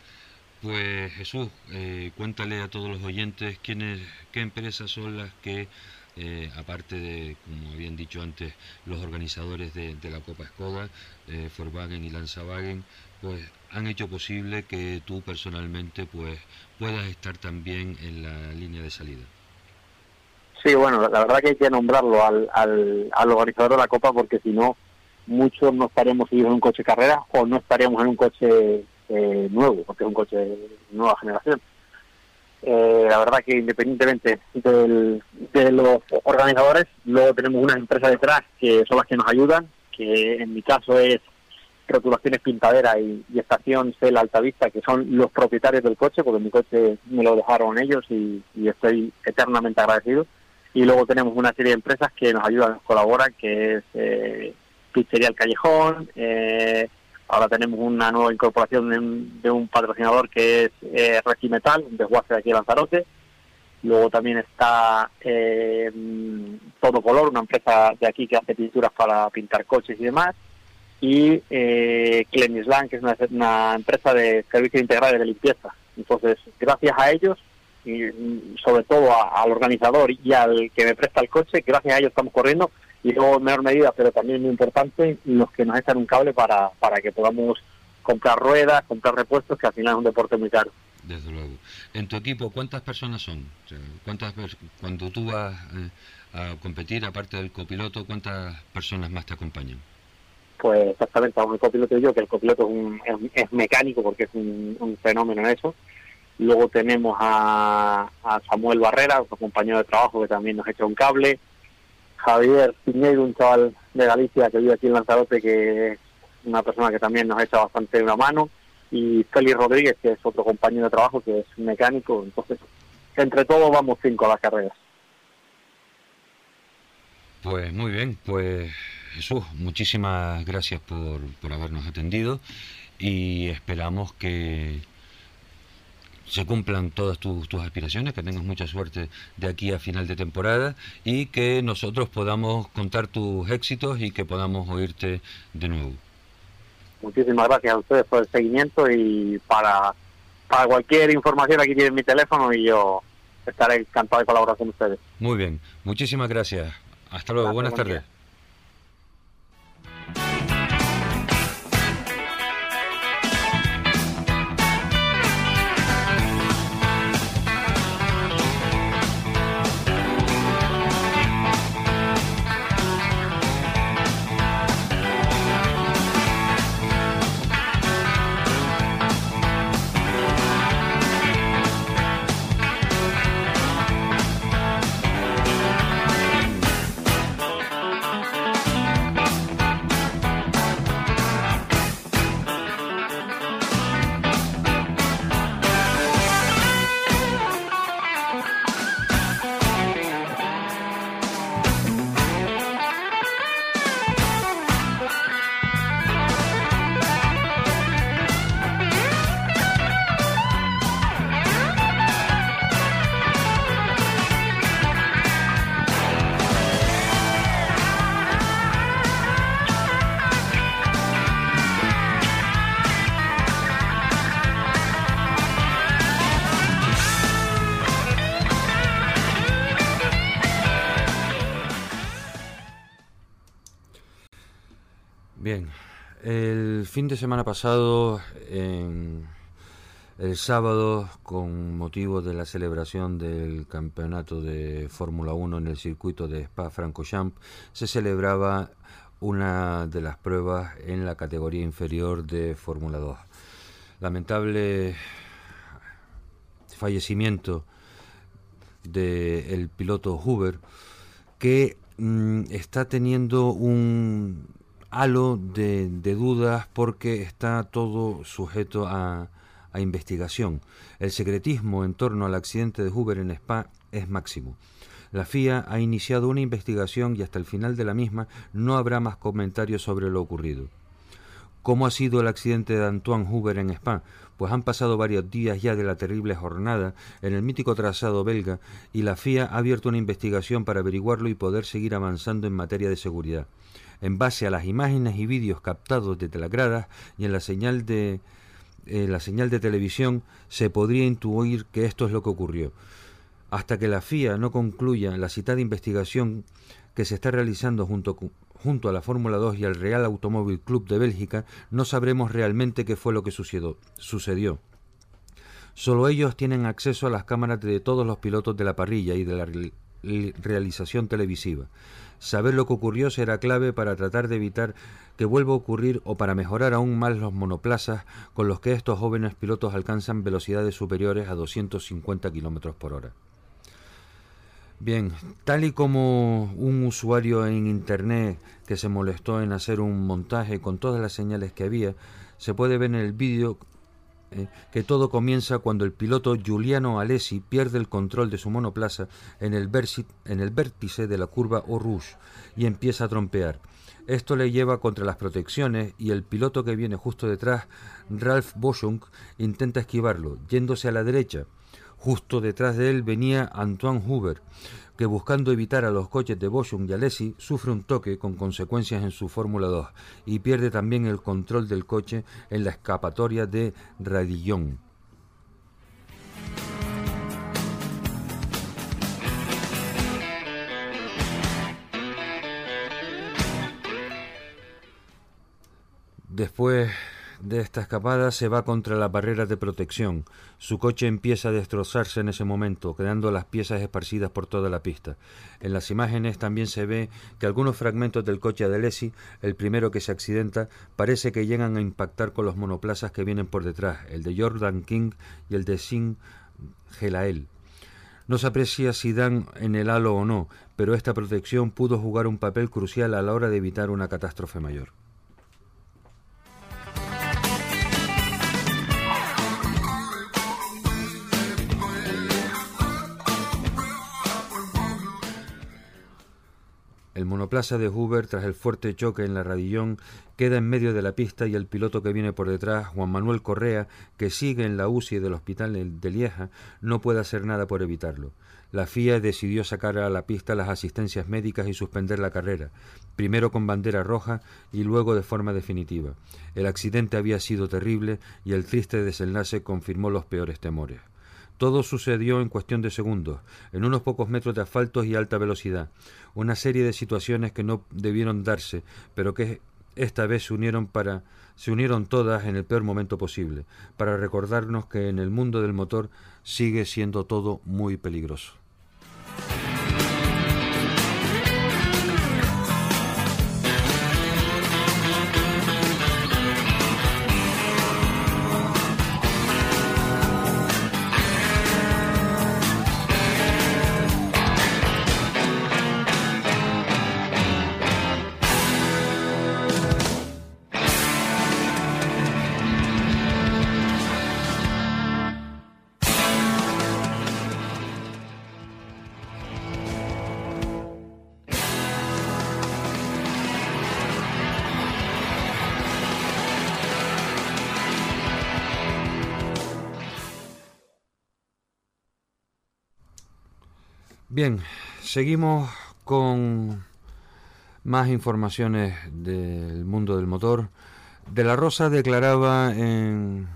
S2: Pues Jesús, eh, cuéntale a todos los oyentes quiénes, qué empresas son las que, eh, aparte de, como habían dicho antes, los organizadores de, de la Copa Skoda, eh, Volkswagen y Lanzawagen, pues han hecho posible que tú personalmente pues puedas estar también en la línea de salida.
S13: Sí, bueno, la verdad que hay que nombrarlo al, al, al organizador de la Copa porque si no, muchos no estaríamos seguidos en un coche carrera o no estaríamos en un coche eh, nuevo, porque es un coche de nueva generación. Eh, la verdad que independientemente del- de los organizadores, luego tenemos unas empresas detrás que son las que nos ayudan, que en mi caso es Rotulaciones Pintadera y, y Estación Cel Altavista, que son los propietarios del coche, porque mi coche me lo dejaron ellos y, y estoy eternamente agradecido. Y luego tenemos una serie de empresas que nos ayudan, nos colaboran, que es eh, Pizzería El Callejón, eh, ahora tenemos una nueva incorporación de un, de un patrocinador que es eh, Regimetal, un desguace de aquí de Lanzarote. Luego también está eh, Todo Color, una empresa de aquí que hace pinturas para pintar coches y demás, y eh, Clemislan, que es una, empresa de servicios integrales de limpieza. Entonces, gracias a ellos y mm, sobre todo a- al organizador y al que me presta el coche, gracias a ellos estamos corriendo y luego en menor medida, pero también muy importante, los que nos echan un cable para, para que podamos comprar ruedas, comprar repuestos, que al final es un deporte muy caro.
S2: Desde luego. En tu equipo, ¿cuántas personas son? ¿cuántas cuando tú vas eh, a competir, aparte del copiloto, cuántas personas más te acompañan?
S13: Pues exactamente, a un copiloto y yo, que el copiloto es, un- es- mecánico porque es un, un fenómeno en eso. Luego tenemos a, Samuel Barrera, otro compañero de trabajo que también nos echa un cable. Javier Piñeiro, un chaval de Galicia que vive aquí en Lanzarote, que es una persona que también nos echa bastante una mano. Y Félix Rodríguez, que es otro compañero de trabajo que es mecánico. Entonces, entre todos vamos cinco a las carreras.
S2: Pues muy bien, pues Jesús, muchísimas gracias por, por habernos atendido y esperamos que se cumplan todas tus, tus aspiraciones, que tengas mucha suerte de aquí a final de temporada y que nosotros podamos contar tus éxitos y que podamos oírte de nuevo.
S13: Muchísimas gracias a ustedes por el seguimiento y para, para cualquier información aquí tienen mi teléfono y yo estaré encantado de colaborar con ustedes.
S2: Muy bien, muchísimas gracias. Hasta luego,
S13: Gracias,
S2: buenas
S13: buen
S2: tardes. Fin de semana pasado, en el sábado, con motivo de la celebración del campeonato de Fórmula 1 en el circuito de Spa-Francorchamps, se celebraba una de las pruebas en la categoría inferior de Fórmula 2. Lamentable fallecimiento del piloto Huber, que mm, está teniendo un halo de, de dudas porque está todo sujeto a, a investigación. El secretismo en torno al accidente de Huber en Spa es máximo. La FIA ha iniciado una investigación y hasta el final de la misma no habrá más comentarios sobre lo ocurrido. ¿Cómo ha sido el accidente de Antoine Huber en Spa? Pues han pasado varios días ya de la terrible jornada en el mítico trazado belga y la FIA ha abierto una investigación para averiguarlo y poder seguir avanzando en materia de seguridad. En base a las imágenes y vídeos captados desde las y en la señal de eh, la señal de televisión se podría intuir que esto es lo que ocurrió. Hasta que la FIA no concluya la citada investigación que se está realizando junto, junto a la Fórmula 2 y al Real Automóvil Club de Bélgica, no sabremos realmente qué fue lo que sucedió. sucedió. Solo ellos tienen acceso a las cámaras de todos los pilotos de la parrilla y de la re- li- realización televisiva. Saber lo que ocurrió será clave para tratar de evitar que vuelva a ocurrir o para mejorar aún más los monoplazas con los que estos jóvenes pilotos alcanzan velocidades superiores a 250 km por hora. Bien, tal y como un usuario en internet que se molestó en hacer un montaje con todas las señales que había, se puede ver en el vídeo eh, que todo comienza cuando el piloto Giuliano Alessi pierde el control de su monoplaza en el, vértice de la curva Eau Rouge y empieza a trompear. Esto le lleva contra las protecciones y el piloto que viene justo detrás, Ralph Boschung, intenta esquivarlo, yéndose a la derecha. Justo detrás de él venía Antoine Huber, que buscando evitar a los coches de Boschung y Alessi sufre un toque con consecuencias en su Fórmula 2 y pierde también el control del coche en la escapatoria de Radillon. Después de esta escapada se va contra las barreras de protección. Su coche empieza a destrozarse en ese momento, quedando las piezas esparcidas por toda la pista. En las imágenes también se ve que algunos fragmentos del coche de Alessi, el primero que se accidenta, parece que llegan a impactar con los monoplazas que vienen por detrás, el de Jordan King y el de Sin Gelael. No se aprecia si dan en el halo o no, pero esta protección pudo jugar un papel crucial a la hora de evitar una catástrofe mayor. El monoplaza de Hoover, tras el fuerte choque en la radillón, queda en medio de la pista y el piloto que viene por detrás, Juan Manuel Correa, que sigue en la UCI del hospital de Lieja, no puede hacer nada por evitarlo. La FIA decidió sacar a la pista las asistencias médicas y suspender la carrera, primero con bandera roja y luego de forma definitiva. El accidente había sido terrible y el triste desenlace confirmó los peores temores. Todo sucedió en cuestión de segundos, en unos pocos metros de asfaltos y alta velocidad. Una serie de situaciones que no debieron darse, pero que esta vez se unieron para se unieron todas en el peor momento posible, para recordarnos que en el mundo del motor sigue siendo todo muy peligroso. Bien, seguimos con más informaciones del mundo del motor. De la Rosa declaraba en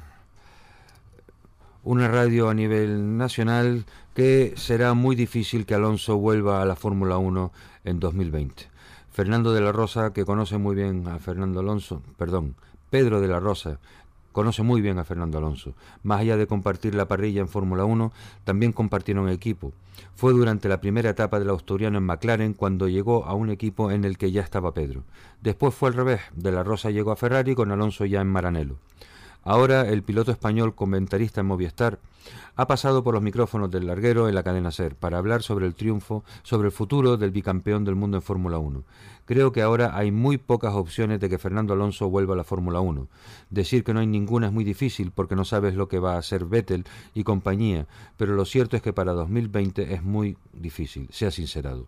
S2: una radio a nivel nacional que será muy difícil que Alonso vuelva a la Fórmula 1 en 2020. Fernando de la Rosa, que conoce muy bien a Fernando Alonso, perdón, Pedro de la Rosa, conoce muy bien a Fernando Alonso. Más allá de compartir la parrilla en Fórmula 1, también compartieron equipo. Fue durante la primera etapa del asturiano en McLaren cuando llegó a un equipo en el que ya estaba Pedro. Después fue al revés, de la Rosa llegó a Ferrari con Alonso ya en Maranello. Ahora el piloto español comentarista en Movistar ha pasado por los micrófonos del larguero en la cadena SER para hablar sobre el triunfo, sobre el futuro del bicampeón del mundo en Fórmula 1. Creo que ahora hay muy pocas opciones de que Fernando Alonso vuelva a la Fórmula 1. Decir que no hay ninguna es muy difícil porque no sabes lo que va a hacer Vettel y compañía, pero lo cierto es que para 2020 es muy difícil, sea sincerado.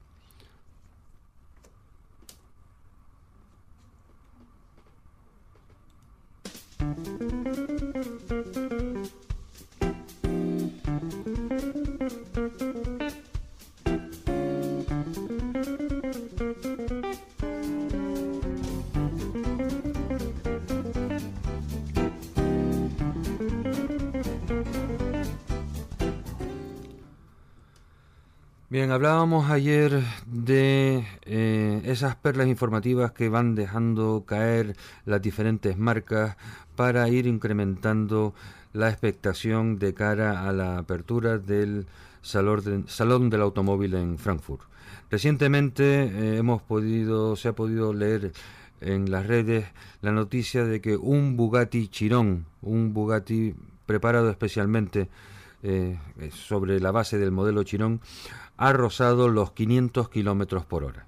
S2: Bien, hablábamos ayer de eh, esas perlas informativas que van dejando caer las diferentes marcas para ir incrementando la expectación de cara a la apertura del Salón, del Automóvil en Frankfurt. Recientemente eh, hemos podido, se ha podido leer en las redes la noticia de que un Bugatti Chiron, un Bugatti preparado especialmente eh, sobre la base del modelo Chiron, ha rozado los 500 kilómetros por hora.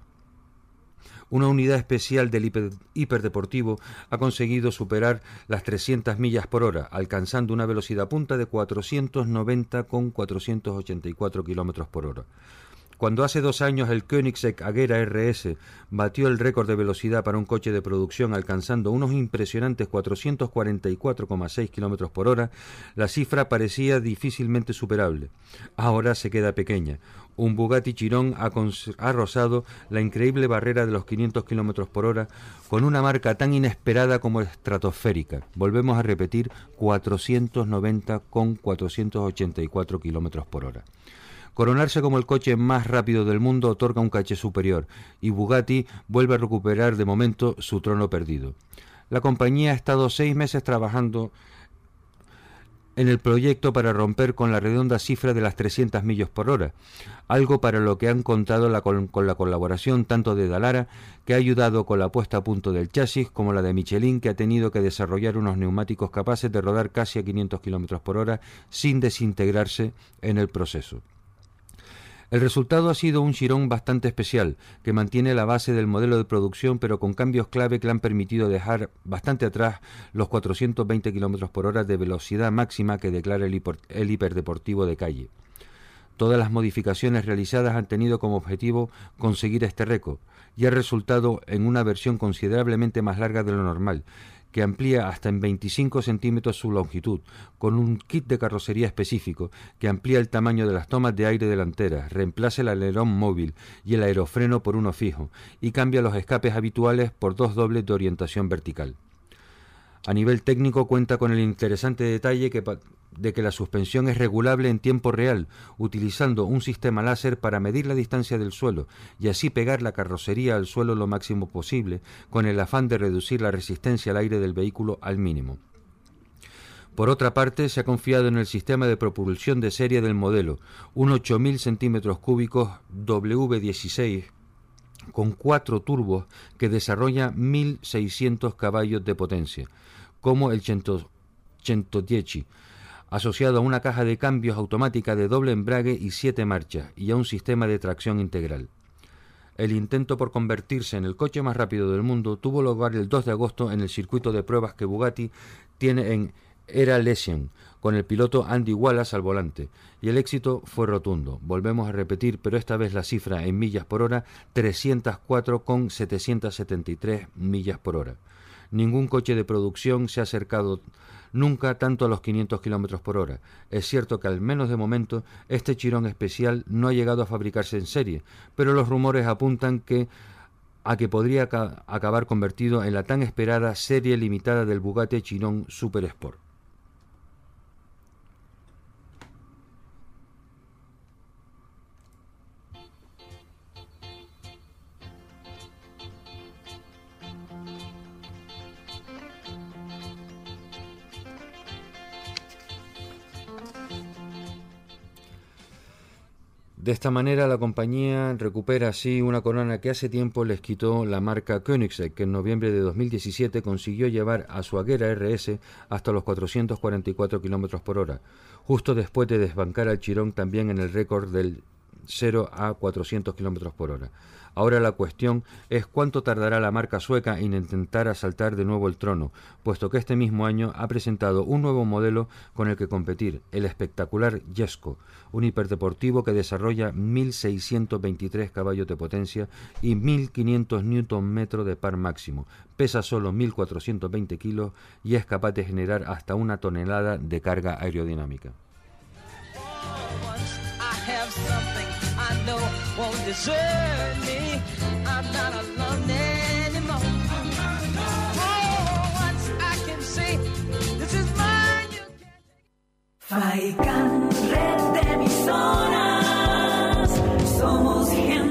S2: Una unidad especial del hiperdeportivo ha conseguido superar las 300 millas por hora, alcanzando una velocidad punta de 490 con 484 kilómetros por hora. Cuando hace dos años el Koenigsegg Agera RS batió el récord de velocidad para un coche de producción alcanzando unos impresionantes 444,6 km por hora, la cifra parecía difícilmente superable. Ahora se queda pequeña. Un Bugatti Chiron ha, ha rozado la increíble barrera de los 500 km por hora con una marca tan inesperada como estratosférica. Volvemos a repetir 490 con 484 km por hora. Coronarse como el coche más rápido del mundo otorga un caché superior y Bugatti vuelve a recuperar de momento su trono perdido. La compañía ha estado seis meses trabajando en el proyecto para romper con la redonda cifra de las 300 millas por hora, algo para lo que han contado con, la colaboración tanto de Dalara, que ha ayudado con la puesta a punto del chasis, como la de Michelin, que ha tenido que desarrollar unos neumáticos capaces de rodar casi a 500 km por hora sin desintegrarse en el proceso. El resultado ha sido un Chiron bastante especial, que mantiene la base del modelo de producción, pero con cambios clave que le han permitido dejar bastante atrás los 420 km por hora de velocidad máxima que declara el, hiper, el hiperdeportivo de calle. Todas las modificaciones realizadas han tenido como objetivo conseguir este récord y ha resultado en una versión considerablemente más larga de lo normal, que amplía hasta en 25 centímetros su longitud, con un kit de carrocería específico que amplía el tamaño de las tomas de aire delanteras, reemplaza el alerón móvil y el aerofreno por uno fijo, y cambia los escapes habituales por dos dobles de orientación vertical. A nivel técnico cuenta con el interesante detalle de que la suspensión es regulable en tiempo real, utilizando un sistema láser para medir la distancia del suelo y así pegar la carrocería al suelo lo máximo posible, con el afán de reducir la resistencia al aire del vehículo al mínimo. Por otra parte, se ha confiado en el sistema de propulsión de serie del modelo, un 8.000 centímetros cúbicos W16 con cuatro turbos que desarrolla 1.600 caballos de potencia, como el 110 asociado a una caja de cambios automática de doble embrague y siete marchas y a un sistema de tracción integral. El intento por convertirse en el coche más rápido del mundo tuvo lugar el 2 de agosto en el circuito de pruebas que Bugatti tiene en Era Lesion, con el piloto Andy Wallace al volante, y el éxito fue rotundo. Volvemos a repetir, pero esta vez la cifra en millas por hora, 304,773 millas por hora. Ningún coche de producción se ha acercado nunca tanto a los 500 km por hora. Es cierto que al menos de momento este chirón especial no ha llegado a fabricarse en serie, pero los rumores apuntan que a que podría acabar convertido en la tan esperada serie limitada del Bugatti Chiron Super Sport. De esta manera la compañía recupera así una corona que hace tiempo les quitó la marca Koenigsegg, que en noviembre de 2017 consiguió llevar a su Aguera RS hasta los 444 km por hora, justo después de desbancar al Chirón también en el récord del 0 a 400 km por hora. Ahora la cuestión es cuánto tardará la marca sueca en intentar asaltar de nuevo el trono, puesto que este mismo año ha presentado un nuevo modelo con el que competir, el espectacular Jesko, un hiperdeportivo que desarrolla 1.623 caballos de potencia y 1.500 Nm de par máximo, pesa solo 1.420 kilos y es capaz de generar hasta una tonelada de carga aerodinámica. Desert me. I'm not alone anymore. Oh, once I can say, this is mine.
S6: Faikan, red de emisoras. Somos gente,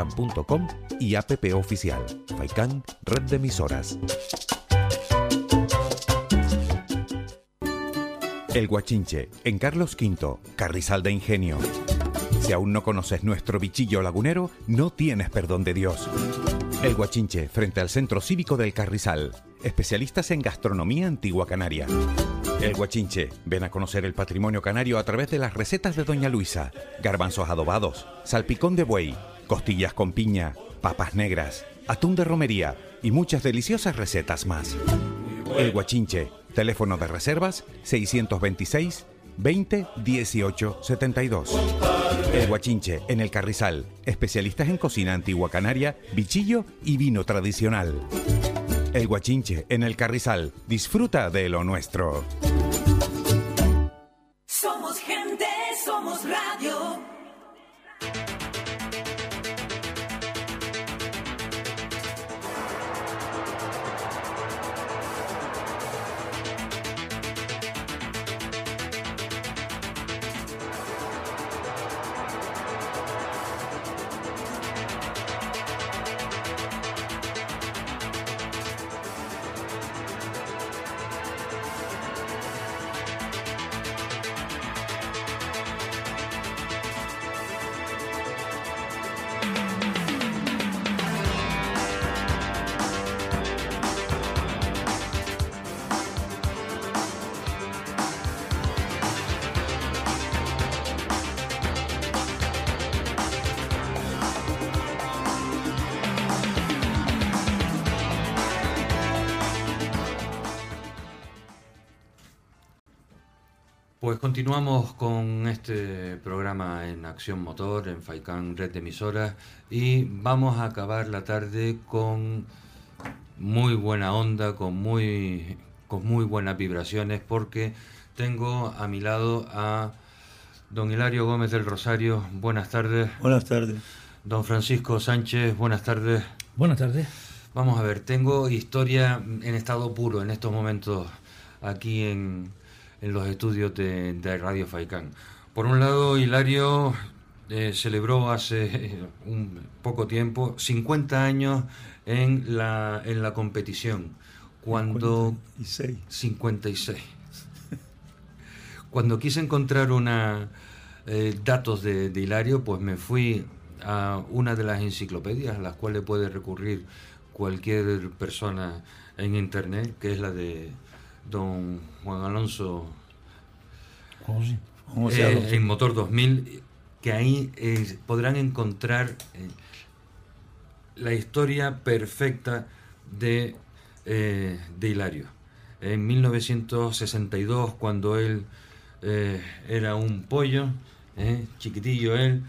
S3: y app oficial Faikan Red de Emisoras. El Guachinche, en Carlos V, Carrizal de Ingenio. Si aún no conoces nuestro bichillo lagunero, no tienes perdón de Dios. El Guachinche, frente al Centro Cívico del Carrizal. Especialistas en gastronomía antigua canaria. El Guachinche, ven a conocer el patrimonio canario a través de las recetas de Doña Luisa. Garbanzos adobados, salpicón de buey, costillas con piña, papas negras, atún de romería y muchas deliciosas recetas más. El Guachinche, teléfono de reservas 626 20 18 72. El Guachinche, en el Carrizal, especialistas en cocina antigua canaria, bichillo y vino tradicional. El Guachinche, en el Carrizal, disfruta de lo nuestro.
S2: Continuamos con este programa en Acción Motor, en Faikan Red de Emisoras, y vamos a acabar la tarde con muy buena onda, con muy, con muy buenas vibraciones, porque tengo a mi lado a don Hilario Gómez del Rosario. Buenas tardes.
S14: Buenas tardes.
S2: Don Francisco Sánchez, buenas tardes.
S15: Buenas tardes.
S2: Vamos a ver, tengo historia en estado puro en estos momentos aquí en, en los estudios de, de Radio Faicán. Por un lado, Hilario eh, celebró hace un poco tiempo 50 años en la, en la competición. Cuando
S14: 56.
S2: 56. Cuando quise encontrar una eh, datos de, de Hilario, pues me fui a una de las enciclopedias a las cuales puede recurrir cualquier persona en internet, que es la de don Juan Alonso eh, en Motor 2000, que ahí eh, podrán encontrar eh, la historia perfecta de, de Hilario. En 1962, cuando él era un pollo, chiquitillo él,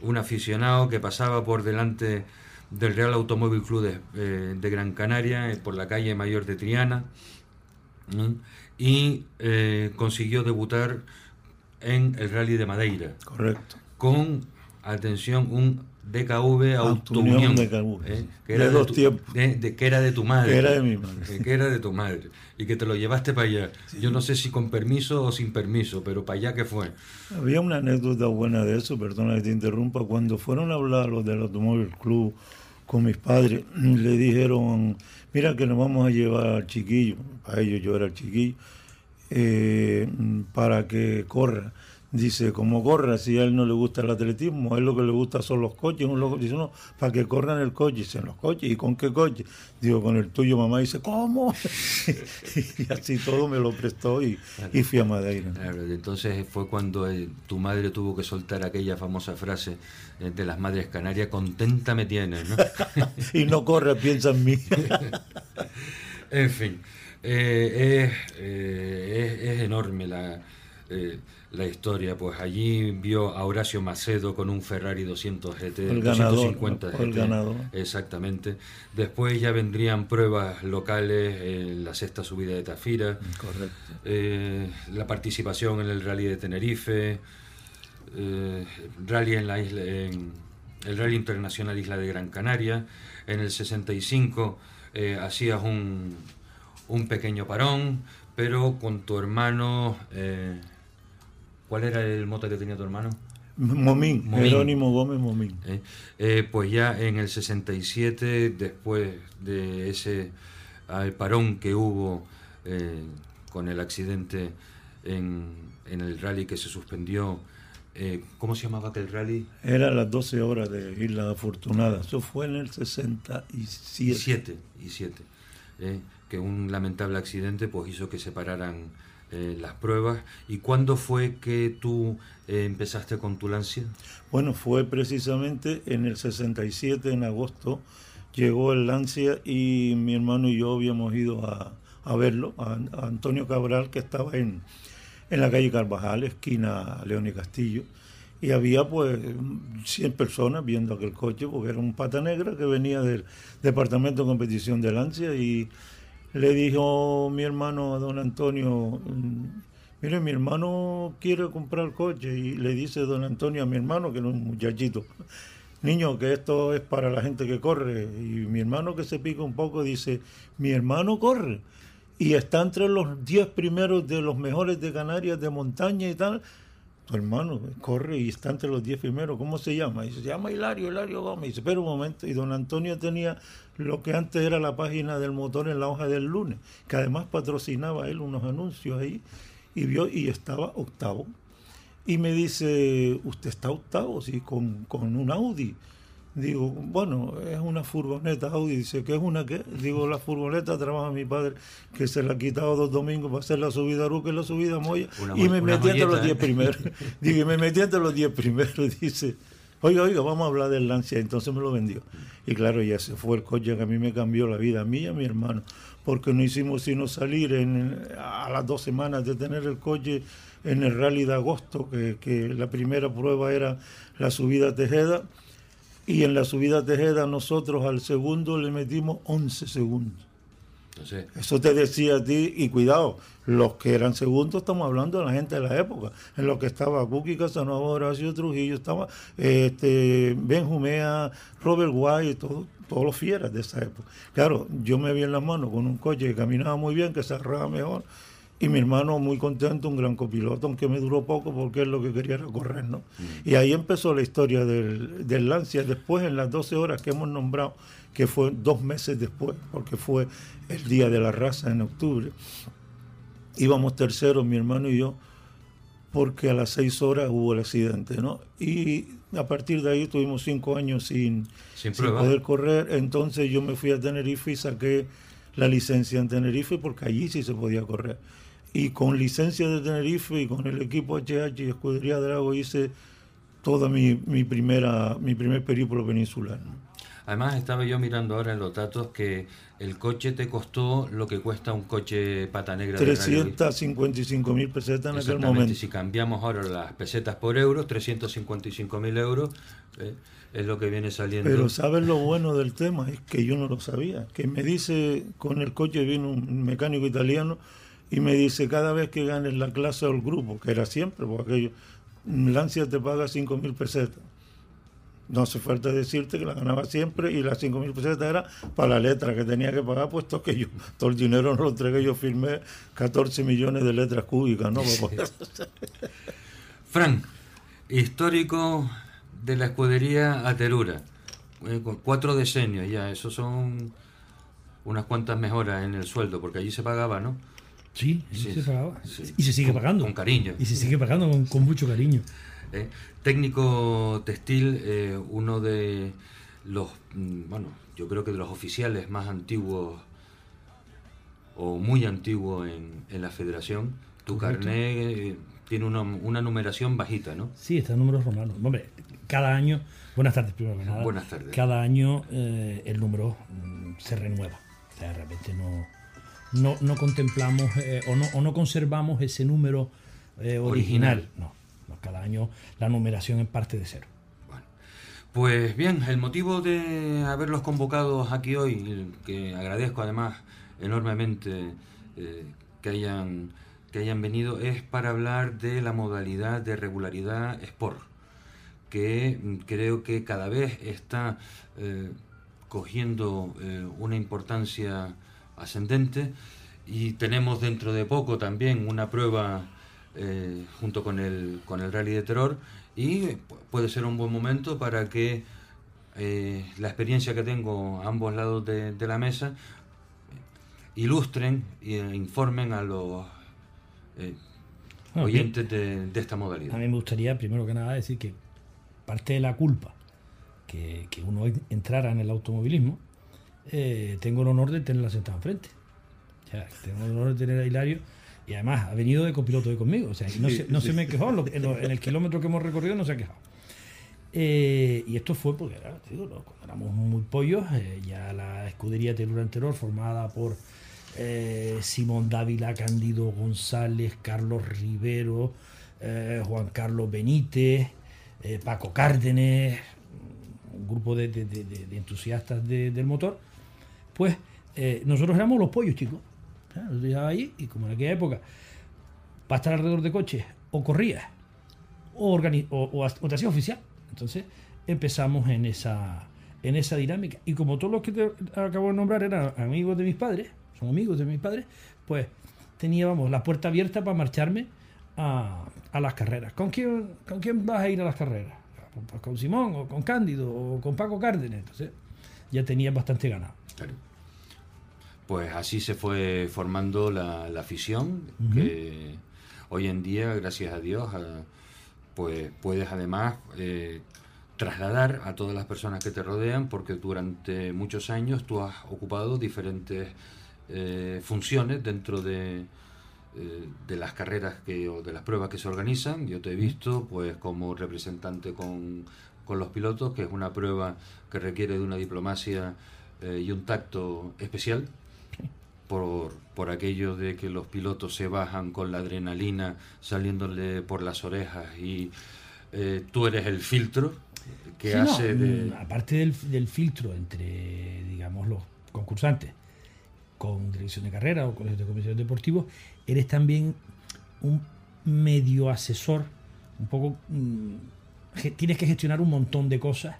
S2: un aficionado que pasaba por delante del Real Automóvil Club de, de Gran Canaria, por la calle Mayor de Triana. Y eh, consiguió debutar en el Rally de Madeira.
S14: Correcto.
S2: Con, atención, un DKV
S14: Autounión. DKV,
S2: ¿eh?
S14: de dos
S2: tu,
S14: tiempos.
S2: de- de- que era de tu madre.
S14: Que era de mi madre.
S2: Eh, que era de tu madre. Y que te lo llevaste para allá. Yo no sé si con permiso o sin permiso, pero para allá que fue.
S14: Había una anécdota buena de eso, perdona que te interrumpa. Cuando fueron a hablar los del Automóvil Club con mis padres, le dijeron, mira que nos vamos a llevar al chiquillo, para ellos yo era el chiquillo, eh, para que corra. Dice, como corra, si a él no le gusta el atletismo, a él lo que le gusta son los coches. Uno lo- dice, no, para que corran el coche. Dicen, los coches, ¿y con qué coche? Digo, con el tuyo, mamá. Dice, ¿cómo? y así todo me lo prestó y, y fui a Madeira.
S2: Claro, entonces fue cuando eh, tu madre tuvo que soltar aquella famosa frase eh, de las madres canarias, contenta me tienes, ¿no?
S14: y no corre, piensa en mí.
S2: en fin, eh, eh, es enorme la, eh, la historia, pues allí vio a Horacio Macedo con un Ferrari 200 GT,
S14: El ganador,
S2: 250
S14: fue el
S2: GT,
S14: ganador.
S2: exactamente. Después ya vendrían pruebas locales, en la sexta subida de Tafira,
S14: Correcto.
S2: eh, la participación en el Rally de Tenerife, eh, rally en la isla, en el Rally Internacional Isla de Gran Canaria. En el 65 eh, hacías un, un pequeño parón, pero con tu hermano. eh, ¿Cuál era el moto que tenía tu hermano?
S14: Momín, Jerónimo Gómez Momín.
S2: Eh, eh, pues ya en el 67, después de ese al parón que hubo eh, con el accidente en, en el rally que se suspendió, ¿cómo se llamaba aquel rally?
S14: Era las 12 horas de Isla Afortunada. Eso fue en el 67.
S2: Y siete, y siete. que un lamentable accidente pues hizo que se pararan eh, las pruebas. ¿Y cuándo fue que tú eh, empezaste con tu Lancia?
S14: Bueno, fue precisamente en el 67, en agosto, llegó el Lancia y mi hermano y yo habíamos ido a, a verlo, a, Antonio Cabral, que estaba en, en la calle Carvajal, esquina León y Castillo. Y había pues 100 personas viendo aquel coche, porque era un pata negra que venía del Departamento de Competición de Lancia y le dijo mi hermano a don Antonio, mm, mire, mi hermano quiere comprar coche y le dice don Antonio a mi hermano, que era un muchachito, niño, que esto es para la gente que corre. Y mi hermano que se pica un poco dice, mi hermano corre y está entre los 10 primeros de los mejores de Canarias de montaña y tal. Tu hermano corre y está entre los 10 primeros. ¿Cómo se llama? Y se llama Hilario, Hilario Gómez. Y dice, espera un momento. Y don Antonio tenía lo que antes era la página del motor en la hoja del lunes, que además patrocinaba él unos anuncios ahí. Y vio y estaba octavo. Y me dice, ¿usted está octavo? Sí, con, con un Audi. Digo, bueno, es una furgoneta Audi. Dice, ¿qué es una qué? Digo, la furgoneta trabaja mi padre, que se la ha quitado dos domingos para hacer la subida a y la subida a Moya.
S2: Una
S14: y me metí entre los
S2: molleta,
S14: 10
S2: ¿eh?
S14: primeros. Digo, y me metí entre los 10 primeros. Dice, oiga, oiga, vamos a hablar del Lancia. Entonces me lo vendió. Y claro, ya se fue el coche que a mí me cambió la vida, a mí y a mi hermano. Porque no hicimos sino salir en, a las dos semanas de tener el coche en el rally de agosto, que, que la primera prueba era la subida a Tejeda. Y en la subida Tejeda nosotros al segundo le metimos 11 segundos.
S2: Entonces,
S14: Eso te decía a ti, y cuidado, los que eran segundos, estamos hablando de la gente de la época, en lo que estaba Cookie Casanova, Horacio Trujillo, estaba este, Ben Jumea, Robert White, todo- todos los fieras de esa época. Claro, yo me vi en las manos con un coche que caminaba muy bien, que se arreaba mejor, y mi hermano muy contento, un gran copiloto, aunque me duró poco porque él lo que quería era correr, ¿no? Y ahí empezó la historia del, del Lancia. Después, en las 12 horas que hemos nombrado, que fue dos meses después, porque fue el Día de la Raza en octubre, íbamos terceros, mi hermano y yo, porque a las seis horas hubo el accidente, ¿no? Y a partir de ahí tuvimos cinco años sin,
S2: Sin
S14: sin poder correr. Entonces yo me fui a Tenerife y saqué la licencia en Tenerife porque allí sí se podía correr. Y con licencia de Tenerife y con el equipo HH y Escudería Drago hice toda mi, mi primera mi primer periplo peninsular.
S2: Además, estaba yo mirando ahora en los datos que el coche te costó lo que cuesta un coche pata negra de rally.
S14: 355 mil pesetas en aquel momento.
S2: si cambiamos ahora las pesetas por euros, 355 mil euros, eh, es lo que viene saliendo.
S14: Pero ¿sabes lo bueno del tema? Es que yo no lo sabía. Que me dice, con el coche vino un mecánico italiano y me dice, cada vez que ganes la clase o el grupo, que era siempre, porque aquello, Lancia te paga 5 mil pesetas. No hace falta decirte que la ganaba siempre y las 5 mil pesetas era para la letra que tenía que pagar, puesto que yo todo el dinero no lo entregué, yo firmé 14 millones de letras cúbicas, ¿no? Para poder-
S2: Fran, histórico de la escudería Aterura, eh, con cuatro decenios ya, eso son unas cuantas mejoras en el sueldo, porque allí se pagaba, ¿no?
S15: Sí,
S2: Sí,
S15: se pagaba.
S2: sí.
S15: Y se sigue pagando.
S2: Con cariño.
S15: Y se sigue pagando con, con mucho cariño.
S2: Eh, técnico textil, eh, uno de los, mm, bueno, yo creo que de los oficiales más antiguos o muy antiguo en, en la federación. Tu
S15: Correcto.
S2: carnet eh, tiene una, una numeración bajita, ¿no?
S15: Sí, está en números romanos. Hombre, cada año. Buenas tardes, primero que nada.
S2: Buenas tardes.
S15: Cada año el número mm, se renueva. O sea, realmente no, no, no contemplamos eh, o, no, o no conservamos ese número eh, original. No, no, cada año la numeración en parte de cero.
S2: Pues bien, el motivo de haberlos convocado aquí hoy, que agradezco además enormemente eh, que, hayan, que hayan venido, es para hablar de la modalidad de regularidad Sport, que mm, creo que cada vez está cogiendo una importancia ascendente y tenemos dentro de poco también una prueba junto con el, con el Rally de Terror y puede ser un buen momento para que eh, la experiencia que tengo a ambos lados de, la mesa ilustren e informen a los eh, oyentes de, esta modalidad.
S15: A mí me gustaría, primero que nada, decir que parte de la culpa que, uno entrara en el automovilismo, eh, tengo el honor de tenerla sentada enfrente. tengo el honor de tener a Hilario y además ha venido de copiloto de conmigo. O sea, no, se, no se me quejó. En, el kilómetro que hemos recorrido no se ha quejado. Eh, y esto fue porque cuando éramos muy pollos, eh, ya la escudería Telur Anterior, formada por Simón Dávila, Candido González, Carlos Rivero, Juan Carlos Benítez, Paco Cárdenes, un grupo de, entusiastas del motor, pues nosotros éramos los pollos, chicos. Lo ahí y como en aquella época, para estar alrededor de coches, o corría o, o, o, te hacía oficial. Entonces empezamos en esa, en esa dinámica. Y como todos los que te acabo de nombrar eran amigos de mis padres, son amigos de mis padres, pues teníamos la puerta abierta para marcharme a, a las carreras. ¿Con quién, ¿Con quién vas a ir a las carreras? Pues con Simón, o con Cándido, o con Paco Cárdenas. Entonces ya tenía bastante ganado.
S2: Pues así se fue formando la, afición, que hoy en día, gracias a Dios, eh, pues puedes además eh, trasladar a todas las personas que te rodean, porque durante muchos años tú has ocupado diferentes eh, funciones dentro de, de las carreras que, o de las pruebas que se organizan. Yo te he visto pues como representante con, con los pilotos, que es una prueba que requiere de una diplomacia y un tacto especial por, por aquello de que los pilotos se bajan con la adrenalina saliéndole por las orejas y eh, tú eres el filtro que hace de...
S15: Mm, aparte del, del, filtro entre, digamos, los concursantes con dirección de carrera o colegios de comisión deportivos, eres también un medio asesor, un poco... Mm, tienes que gestionar un montón de cosas,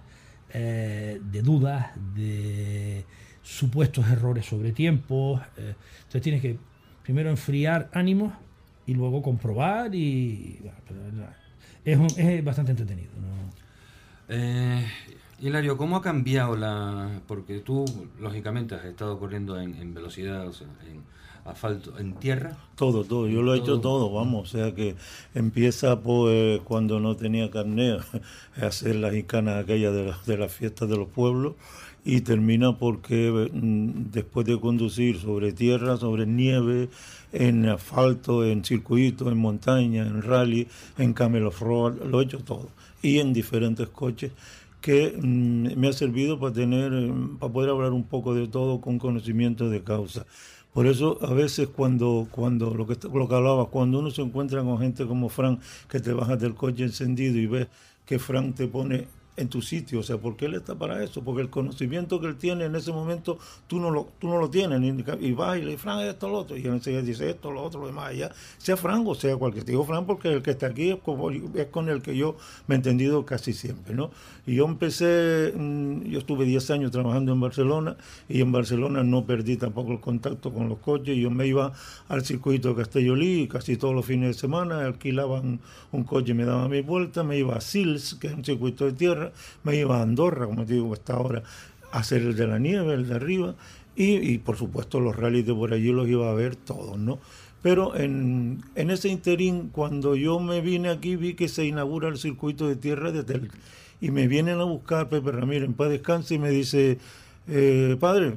S15: eh, de dudas, de supuestos errores sobre tiempo. Eh, entonces tienes que primero enfriar ánimos y luego comprobar y... es, es, bastante entretenido.
S2: Eh, Hilario, ¿cómo ha cambiado la...? Porque tú, lógicamente, has estado corriendo en, velocidad, asfalto, en tierra.
S14: Todo, todo. Yo lo he hecho todo, vamos. O sea que empieza pues cuando no tenía carnet a hacer las icanas aquellas de, de las fiestas de los pueblos y termina porque mm, después de conducir sobre tierra, sobre nieve, en asfalto, en circuito, en montaña, en rally, en camel off-road, lo he hecho todo. Y en diferentes coches que mm, me ha servido para tener, mm, para poder hablar un poco de todo con conocimiento de causa. Por eso a veces cuando, cuando lo que lo que hablaba, cuando uno se encuentra con gente como Frank, que te bajas del coche encendido y ves que Frank te pone en tu sitio, o sea, porque él está para eso, porque el conocimiento que él tiene en ese momento tú no lo, tú no lo tienes, y vas y le dices, Fran, esto, lo otro, y él dice esto, lo otro, lo demás, allá, sea Fran sea cualquier, digo Fran porque el que está aquí es, es con el que yo me he entendido casi siempre, ¿no? Y yo empecé, mm, yo estuve 10 años trabajando en Barcelona, y en Barcelona no perdí tampoco el contacto con los coches, yo me iba al circuito de Castellolí casi todos los fines de semana, alquilaban un coche, me daban mi vuelta, me iba a Sils, que es un circuito de tierra, me iba a Andorra, como te digo, hasta ahora, a hacer el de la nieve, el de arriba, y, por supuesto los rallies de por allí los iba a ver todos, ¿no? Pero en, ese interín, cuando yo me vine aquí, vi que se inaugura el circuito de tierra de Tel. Y me vienen a buscar Pepe Ramírez en paz descanse y me dice, eh, padre,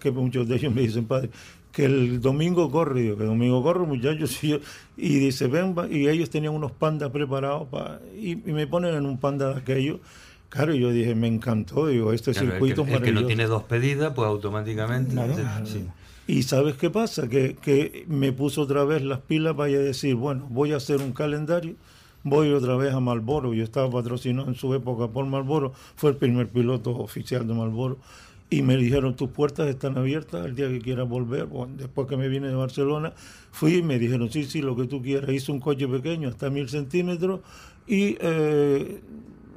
S14: que muchos de ellos me dicen, padre, que el domingo corre, digo, que el domingo corre, muchachos, y, dice, ven, y ellos tenían unos pandas preparados, para, y, y, me ponen en un panda de aquellos, Claro, yo dije, me encantó, digo, este circuito
S2: el que, el que no tiene dos pedidas, pues automáticamente...
S14: Y ¿sabes qué pasa? Que, que me puso otra vez las pilas para decir, bueno, voy a hacer un calendario, voy otra vez a Malboro. Yo estaba patrocinado en su época por Malboro, fue el primer piloto oficial de Malboro. Y me dijeron, tus puertas están abiertas el día que quieras volver. Bueno, después que me vine de Barcelona, fui y me dijeron, sí, sí, lo que tú quieras. Hice un coche pequeño, hasta mil centímetros, y eh,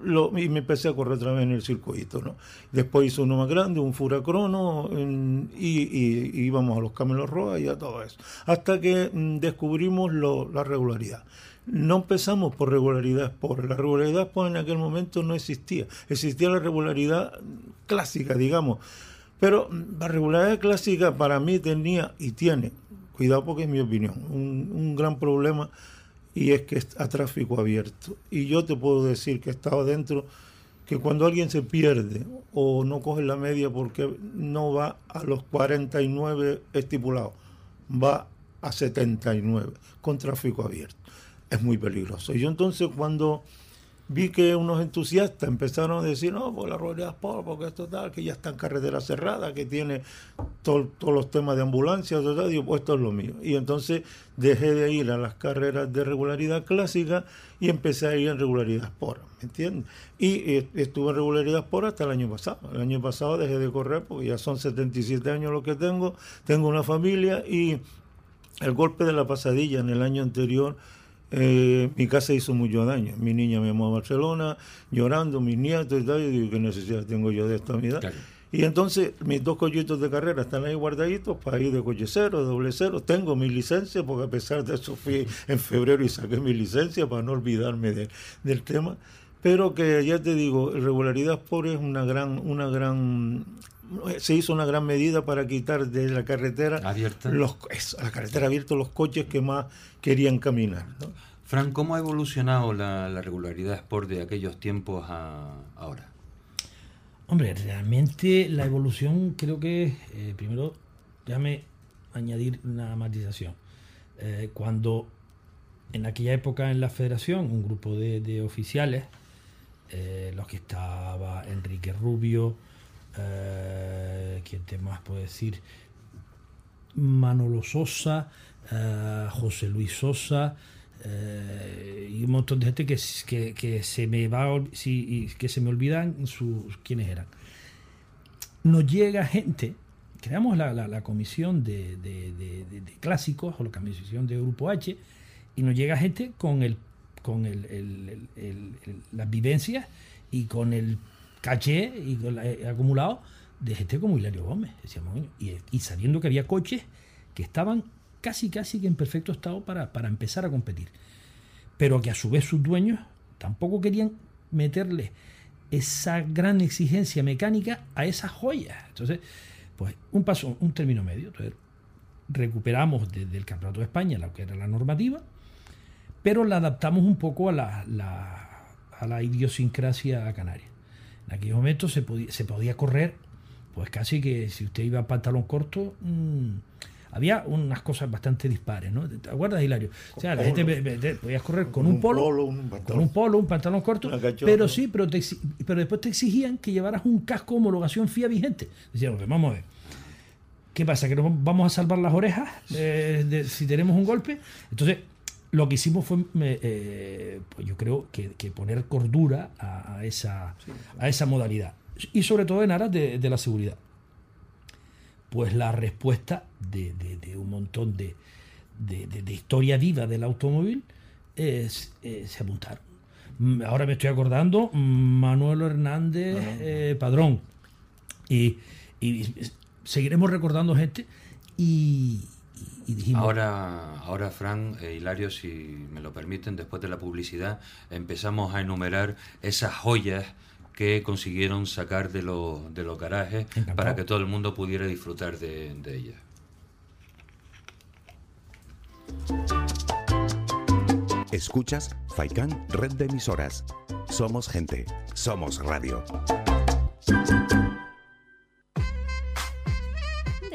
S14: lo, y me empecé a correr otra vez en el circuito. ¿no? Después hice uno más grande, un Furacrono, en- y, y- íbamos a los Camelos Roa y a todo eso. Hasta que mm, descubrimos la regularidad. No empezamos por regularidad Sport. La regularidad Sport en aquel momento no existía. Existía la regularidad clásica, digamos. Pero mm, la regularidad clásica para mí tenía y tiene, cuidado porque es mi opinión, un gran problema y es que es a tráfico abierto. Y yo te puedo decir que he estado dentro, que cuando alguien se pierde o no coge la media porque no va a los 49 estipulados, va a 79 con tráfico abierto. Es muy peligroso. Y yo entonces cuando vi que unos entusiastas empezaron a decir, no, pues la Royal Sport, porque esto tal, que ya está en carretera cerrada, que tiene todos los temas de ambulancia, todo, digo, pues esto es lo mío. Y entonces dejé de ir a las carreras de regularidad clásica y empecé a ir en regularidad Sport, ¿me entiendes? Y eh, estuve en regularidad Sport hasta el año pasado. El año pasado dejé de correr porque ya son 77 años lo que tengo, tengo una familia y el golpe de la pasadilla en el año anterior, eh, mi casa hizo mucho daño. Mi niña me llamó a Barcelona llorando, mis nietos y tal. Yo digo, ¿qué necesidad tengo yo de esta unidad? Y entonces mis dos cochitos de carrera están ahí guardaditos para ir de coche cero, doble cero. Tengo mi licencia, porque a pesar de eso fui en febrero y saqué mi licencia para no olvidarme de- del tema. Pero que ya te digo, regularidad Sport es una gran, una gran, se hizo una gran medida para quitar de la carretera
S2: Abierta.
S14: los, eso, la carretera abierta los coches que más querían caminar. ¿no?
S2: Fran, ¿cómo ha evolucionado la, la regularidad Sport de aquellos tiempos a ahora?
S15: Hombre, realmente la evolución creo que, eh, primero, déjame añadir una matización. Eh, cuando en aquella época en la federación, un grupo de, de oficiales, eh, los que estaba Enrique Rubio, eh, ¿quién te más puedo decir? Manolo Sosa, eh, José Luis Sosa, eh, y un montón de gente que, que, se me va y que se me olvidan sus quiénes eran. Nos llega gente, creamos la, la- la comisión de, de- de- de- clásicos o la comisión de Grupo H, y nos llega gente con el con el- las vivencias y con el caché y eh, acumulado de gente como Hilario Gómez. Y, sabiendo que había coches que estaban casi casi que en perfecto estado para, para empezar a competir. Pero que a su vez sus dueños tampoco querían meterle esa gran exigencia mecánica a esas joyas. Entonces, pues un paso, un término medio. Recuperamos desde el Campeonato de España lo que era la normativa, pero la adaptamos un poco a la, la- a la idiosincrasia canaria. En aquellos momentos se podía, se podía correr, pues casi que si usted iba a pantalón corto, mm, había unas cosas bastante dispares, ¿no? ¿Te acuerdas, Hilario? O sea, la
S14: Polo.
S15: gente podías correr con
S14: Un
S15: un polo,
S14: polo, un
S15: con un polo, un pantalón corto, pero sí, pero, te pero después te exigían que llevaras un casco de homologación FIA vigente. Decían, "Pues vamos a ver, ¿Qué pasa? ¿Que nos vamos a salvar las orejas eh, de- si tenemos un golpe? Entonces, lo que hicimos fue, eh, pues yo creo que, que poner cordura a, a esa, a esa modalidad. Y sobre todo en aras de, de la seguridad. Pues la respuesta de, de- de un montón de, historia viva del automóvil es, eh, se apuntaron. Mm, Ahora me estoy acordando, mm, Manuel Hernández eh, Padrón. Y, y seguiremos recordando gente y, y dijimos...
S2: Ahora, ahora Fran, eh, Hilario, si me lo permiten, después de la publicidad, empezamos a enumerar esas joyas que consiguieron sacar de, los de los garajes para que todo el mundo pudiera disfrutar de, de ellas.
S3: Escuchas Faikan Red de Emisoras. Somos gente, somos radio.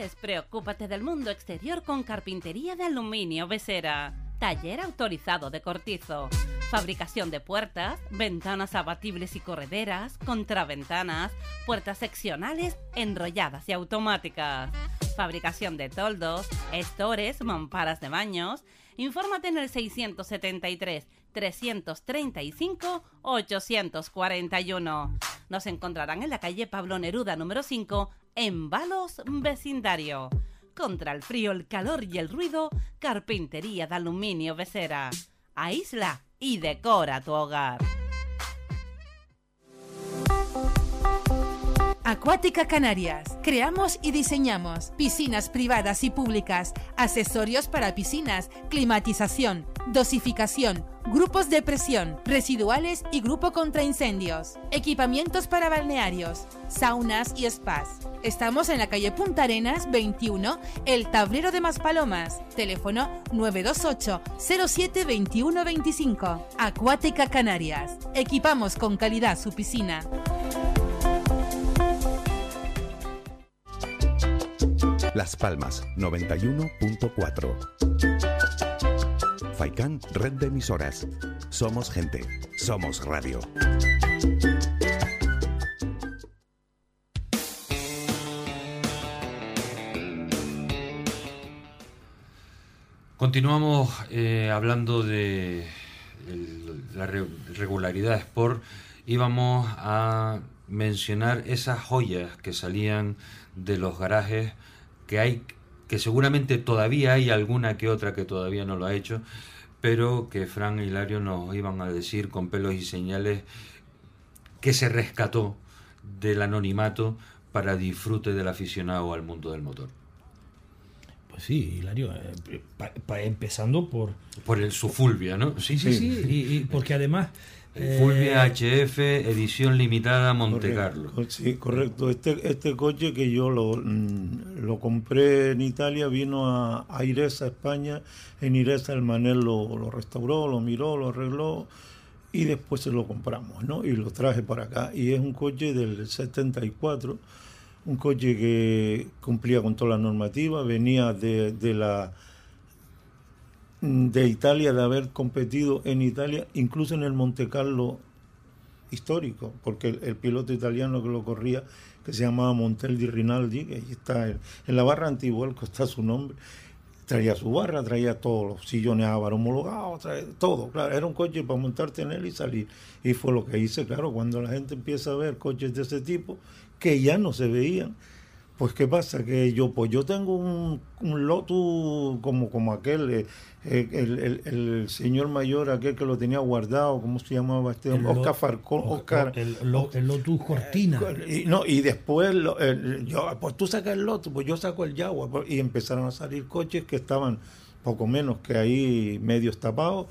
S5: Despreocúpate del mundo exterior con carpintería de aluminio Besera. Taller autorizado de cortizo. Fabricación de puertas, ventanas abatibles y correderas, contraventanas, puertas seccionales, enrolladas y automáticas. Fabricación de toldos, estores, mamparas de baños. Infórmate en el 673 335 841. Nos encontrarán en la calle Pablo Neruda número 5 en Balos Vecindario. Contra el frío, el calor y el ruido, carpintería de aluminio Becera. Aísla y decora tu hogar.
S16: Acuática Canarias. Creamos y diseñamos piscinas privadas y públicas, accesorios para piscinas, climatización, dosificación, grupos de presión, residuales y grupo contra incendios, equipamientos para balnearios, saunas y spas. Estamos en la calle Punta Arenas 21, El Tablero de Maspalomas. Teléfono 928 07 21 25. Acuática Canarias. Equipamos con calidad su piscina.
S3: Las Palmas 91.4. Faikán, red de emisoras. Somos gente, somos radio.
S2: Continuamos eh, hablando de la re- regularidad Sport y a mencionar esas joyas que salían de los garajes que hay que seguramente todavía hay alguna que otra que todavía no lo ha hecho pero que Fran y Hilario nos iban a decir con pelos y señales que se rescató del anonimato para disfrute del aficionado al mundo del motor.
S15: Pues sí, Hilario, eh, pa- pa- empezando por...
S2: Por el su Fulvia, ¿no?
S15: Sí, sí, sí, y, y porque además...
S2: El
S15: eh,
S2: Fulvia HF, edición limitada Monte
S14: Correcto,
S2: Carlo.
S14: Sí, correcto. Este, este coche que yo lo, mm, lo compré en Italia, vino a, a Iresa, España. En Iresa el Manel lo, lo restauró, lo miró, lo arregló y después se lo compramos, ¿no? Y lo traje para acá. Y es un coche del 74, un coche que cumplía con toda la normativa, venía de, de la de Italia, de haber competido en Italia, incluso en el Monte Carlo histórico, porque el, piloto italiano que lo corría, que se llamaba Montel di Rinaldi, que ahí está en, la barra Antivuelco está su nombre, traía su barra, traía todos los sillones Ávaro homologados, traía todo, claro, era un coche para montarte en él y salir. Y fue lo que hice, claro, cuando la gente empieza a ver coches de ese tipo, que ya no se veían, pues qué pasa que yo pues yo tengo un, un Lotus como como aquel eh, eh, el, el- el señor mayor aquel que lo tenía guardado cómo se llamaba este
S15: el
S14: hombre?
S15: Lo-
S14: Oscar Farcón Oscar
S15: El, el Lotus Cortina.
S14: y, no, y después, lo- el- yo, pues tú sacas el Lotus, pues yo saco el Jaguar. pues, Y empezaron a salir coches que estaban poco menos que ahí medios tapados.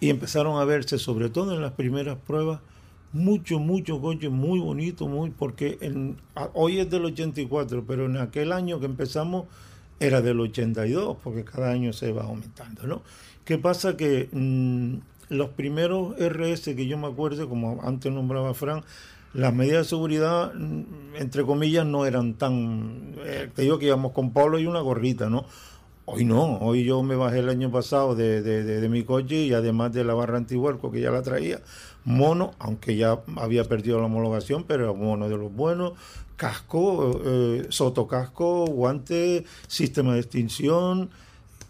S14: Y empezaron a verse, sobre todo en las primeras pruebas, muchos, muchos coches muy bonitos, muy, porque en- hoy es del 84, pero en aquel año que empezamos era del 82, porque cada año se va aumentando, ¿no? ¿Qué pasa? Que mm, los primeros RS que yo me acuerdo, como antes nombraba Fran, las medidas de seguridad, mm, entre comillas, no eran tan... eh, te digo que íbamos con Pablo y una gorrita, ¿no? Hoy no, hoy yo me bajé el año pasado de- de mi coche y además de la barra antihuerco que ya la traía, mono, aunque ya había perdido la homologación, pero era mono de los buenos, casco, eh, sotocasco, guante, sistema de extinción,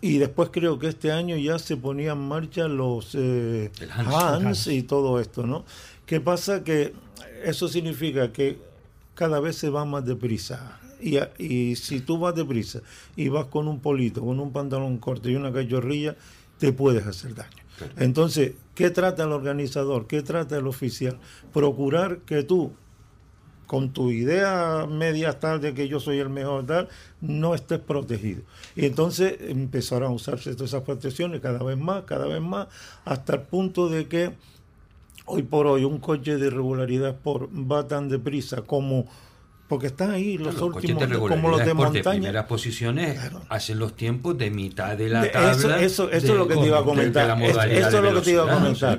S14: y después creo que este año ya se ponía en marcha los eh,
S2: Hans.
S14: Hans
S2: Hans.
S14: y todo esto, ¿no? ¿Qué pasa? Que eso significa que cada vez se va más deprisa. Y, y si tú vas deprisa y vas con un polito, con un pantalón corto y una cachorrilla, te puedes hacer daño. Entonces, ¿qué trata el organizador? ¿Qué trata el oficial? Procurar que tú, con tu idea media tal de que yo soy el mejor tal, no estés protegido. Y entonces empezaron a usarse todas esas protecciones cada vez más, cada vez más, hasta el punto de que hoy por hoy un coche de regularidad por va tan deprisa como porque están ahí los, últimos
S2: de
S14: como los de
S2: Sport de
S14: montaña
S2: primeras posiciones hacen los tiempos de mitad de la tabla.
S14: eso, eso, eso
S2: de-
S14: es lo que te iba a comentar. eso es lo que te iba a comentar.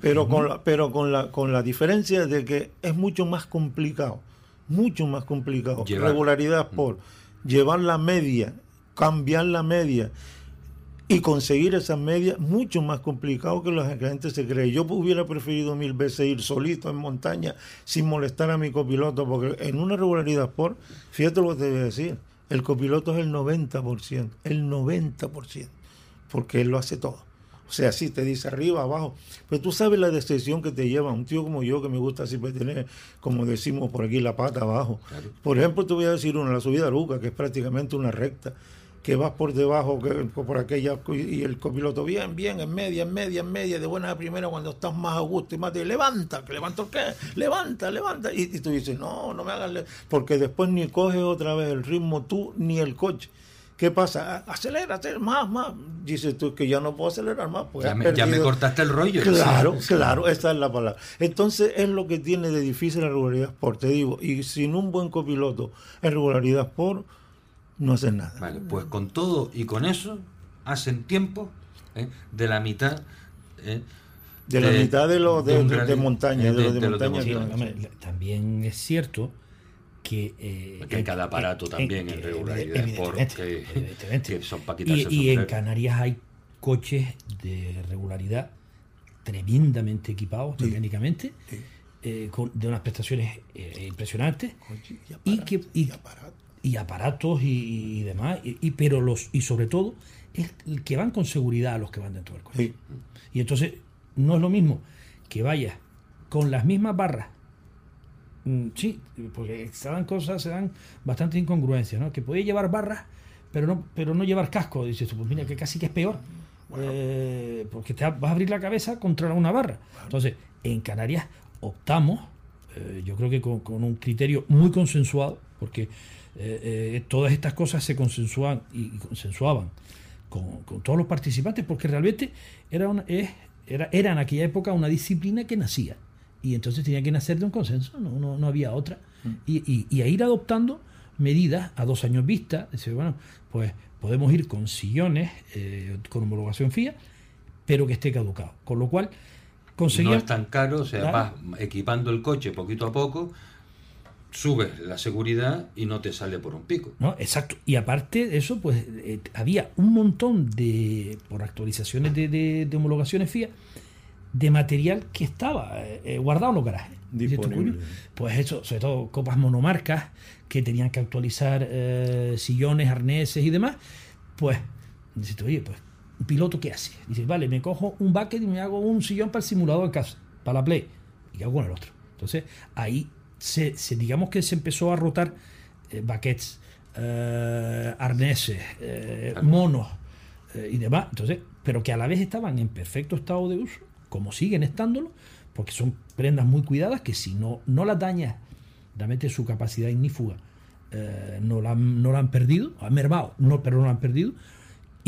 S14: Pero, con, la, pero con, la, con la diferencia de que es mucho más complicado, mucho más complicado.
S2: Llevar.
S14: Regularidad por llevar la media, cambiar la media y conseguir esas medias, mucho más complicado que lo que la gente se cree. Yo hubiera preferido mil veces ir solito en montaña sin molestar a mi copiloto, porque en una regularidad por, fíjate lo que te voy a decir, El copiloto es el 90%, el 90%, porque él lo hace todo. O sea, sí te dice arriba, abajo. Pero tú sabes la decepción que te lleva un tío como yo que me gusta siempre tener, como decimos por aquí, la pata abajo. Por ejemplo, te voy a decir una, la subida a Luca, que es prácticamente una recta, que vas por debajo, que, por aquella, y el copiloto, bien, bien, en media, en media, en media, de buena a primera, cuando estás más a gusto y más te levanta, que levanta el qué, levanta, levanta. Y, y tú dices, no, no me hagas, le-", porque después ni coges otra vez el ritmo tú ni el coche. ¿Qué pasa? Acelera, acelera, más, más. Dices tú que ya no puedo acelerar más. Pues
S2: Ya me, ya me
S14: perdido.
S2: cortaste el rollo.
S14: Claro,
S2: Sí.
S14: claro, esa es la palabra. Entonces es lo que tiene de difícil la regularidad Sport, te digo, y sin un buen copiloto en regularidad Sport, no haces nada.
S2: Vale, pues con todo y con eso hacen tiempo ¿eh? de la mitad. ¿eh?
S14: De la mitad de los de, de- de montaña, de, los de montaña.
S15: Sí, hombre, También es cierto que... eh,
S2: Que hay cada aparato también en regularidad Sport que, son
S15: Y, y en. Canarias hay coches de regularidad tremendamente equipados técnicamente, eh, con- de unas prestaciones eh, impresionantes y, que y, y aparatos y, y demás, y, y- pero los y sobre todo es el que van con seguridad a los que van dentro del coche. Y entonces no es lo mismo que vayas con las mismas barras Mm, Sí, porque se dan cosas, se dan bastante incongruencias, ¿no? Que puede llevar barras, pero no, pero no llevar casco. Dices tú, pues mira, que casi que es peor. Eh, porque te vas a abrir la cabeza contra una barra. Entonces, en Canarias optamos, eh, yo creo que con, con un criterio muy consensuado, porque eh, eh, todas estas cosas se consensuaban y, consensuaban con, con todos los participantes, porque realmente era, una, era, era en aquella época una disciplina que nacía. Y entonces tenía que nacer de un consenso, no, no, no había otra. Y, y- y a ir adoptando medidas a dos años vista. Dice, bueno, pues podemos ir con sillones, eh, con homologación FIA, pero que esté caducado. Con lo cual, conseguir.
S2: No es tan caro, o sea, vas equipando el coche poquito a poco, subes la seguridad y no te sale por un pico.
S15: ¿no? Exacto. Y aparte de eso, pues eh, había un montón de, por actualizaciones de, de- de homologaciones FIA, de material que estaba eh, eh, guardado en los garajes.
S14: Disponible.
S15: Pues eso, sobre todo copas monomarcas que tenían que actualizar eh, sillones, arneses y demás. Pues, dices tú, oye, pues, ¿un piloto qué hace? Dice, vale, me cojo un bucket y me hago un sillón para el simulador en casa, para la Play. ¿Y qué hago con el otro? Entonces, ahí, se, se- digamos que se empezó a rotar eh, buckets, eh, arneses, eh, monos y demás. Entonces, pero que a la vez estaban en perfecto estado de uso, como siguen estándolo, porque son prendas muy cuidadas que si no, no las dañas, realmente su capacidad ignífuga no, la, no la han perdido, han mermado, no, pero no la han perdido.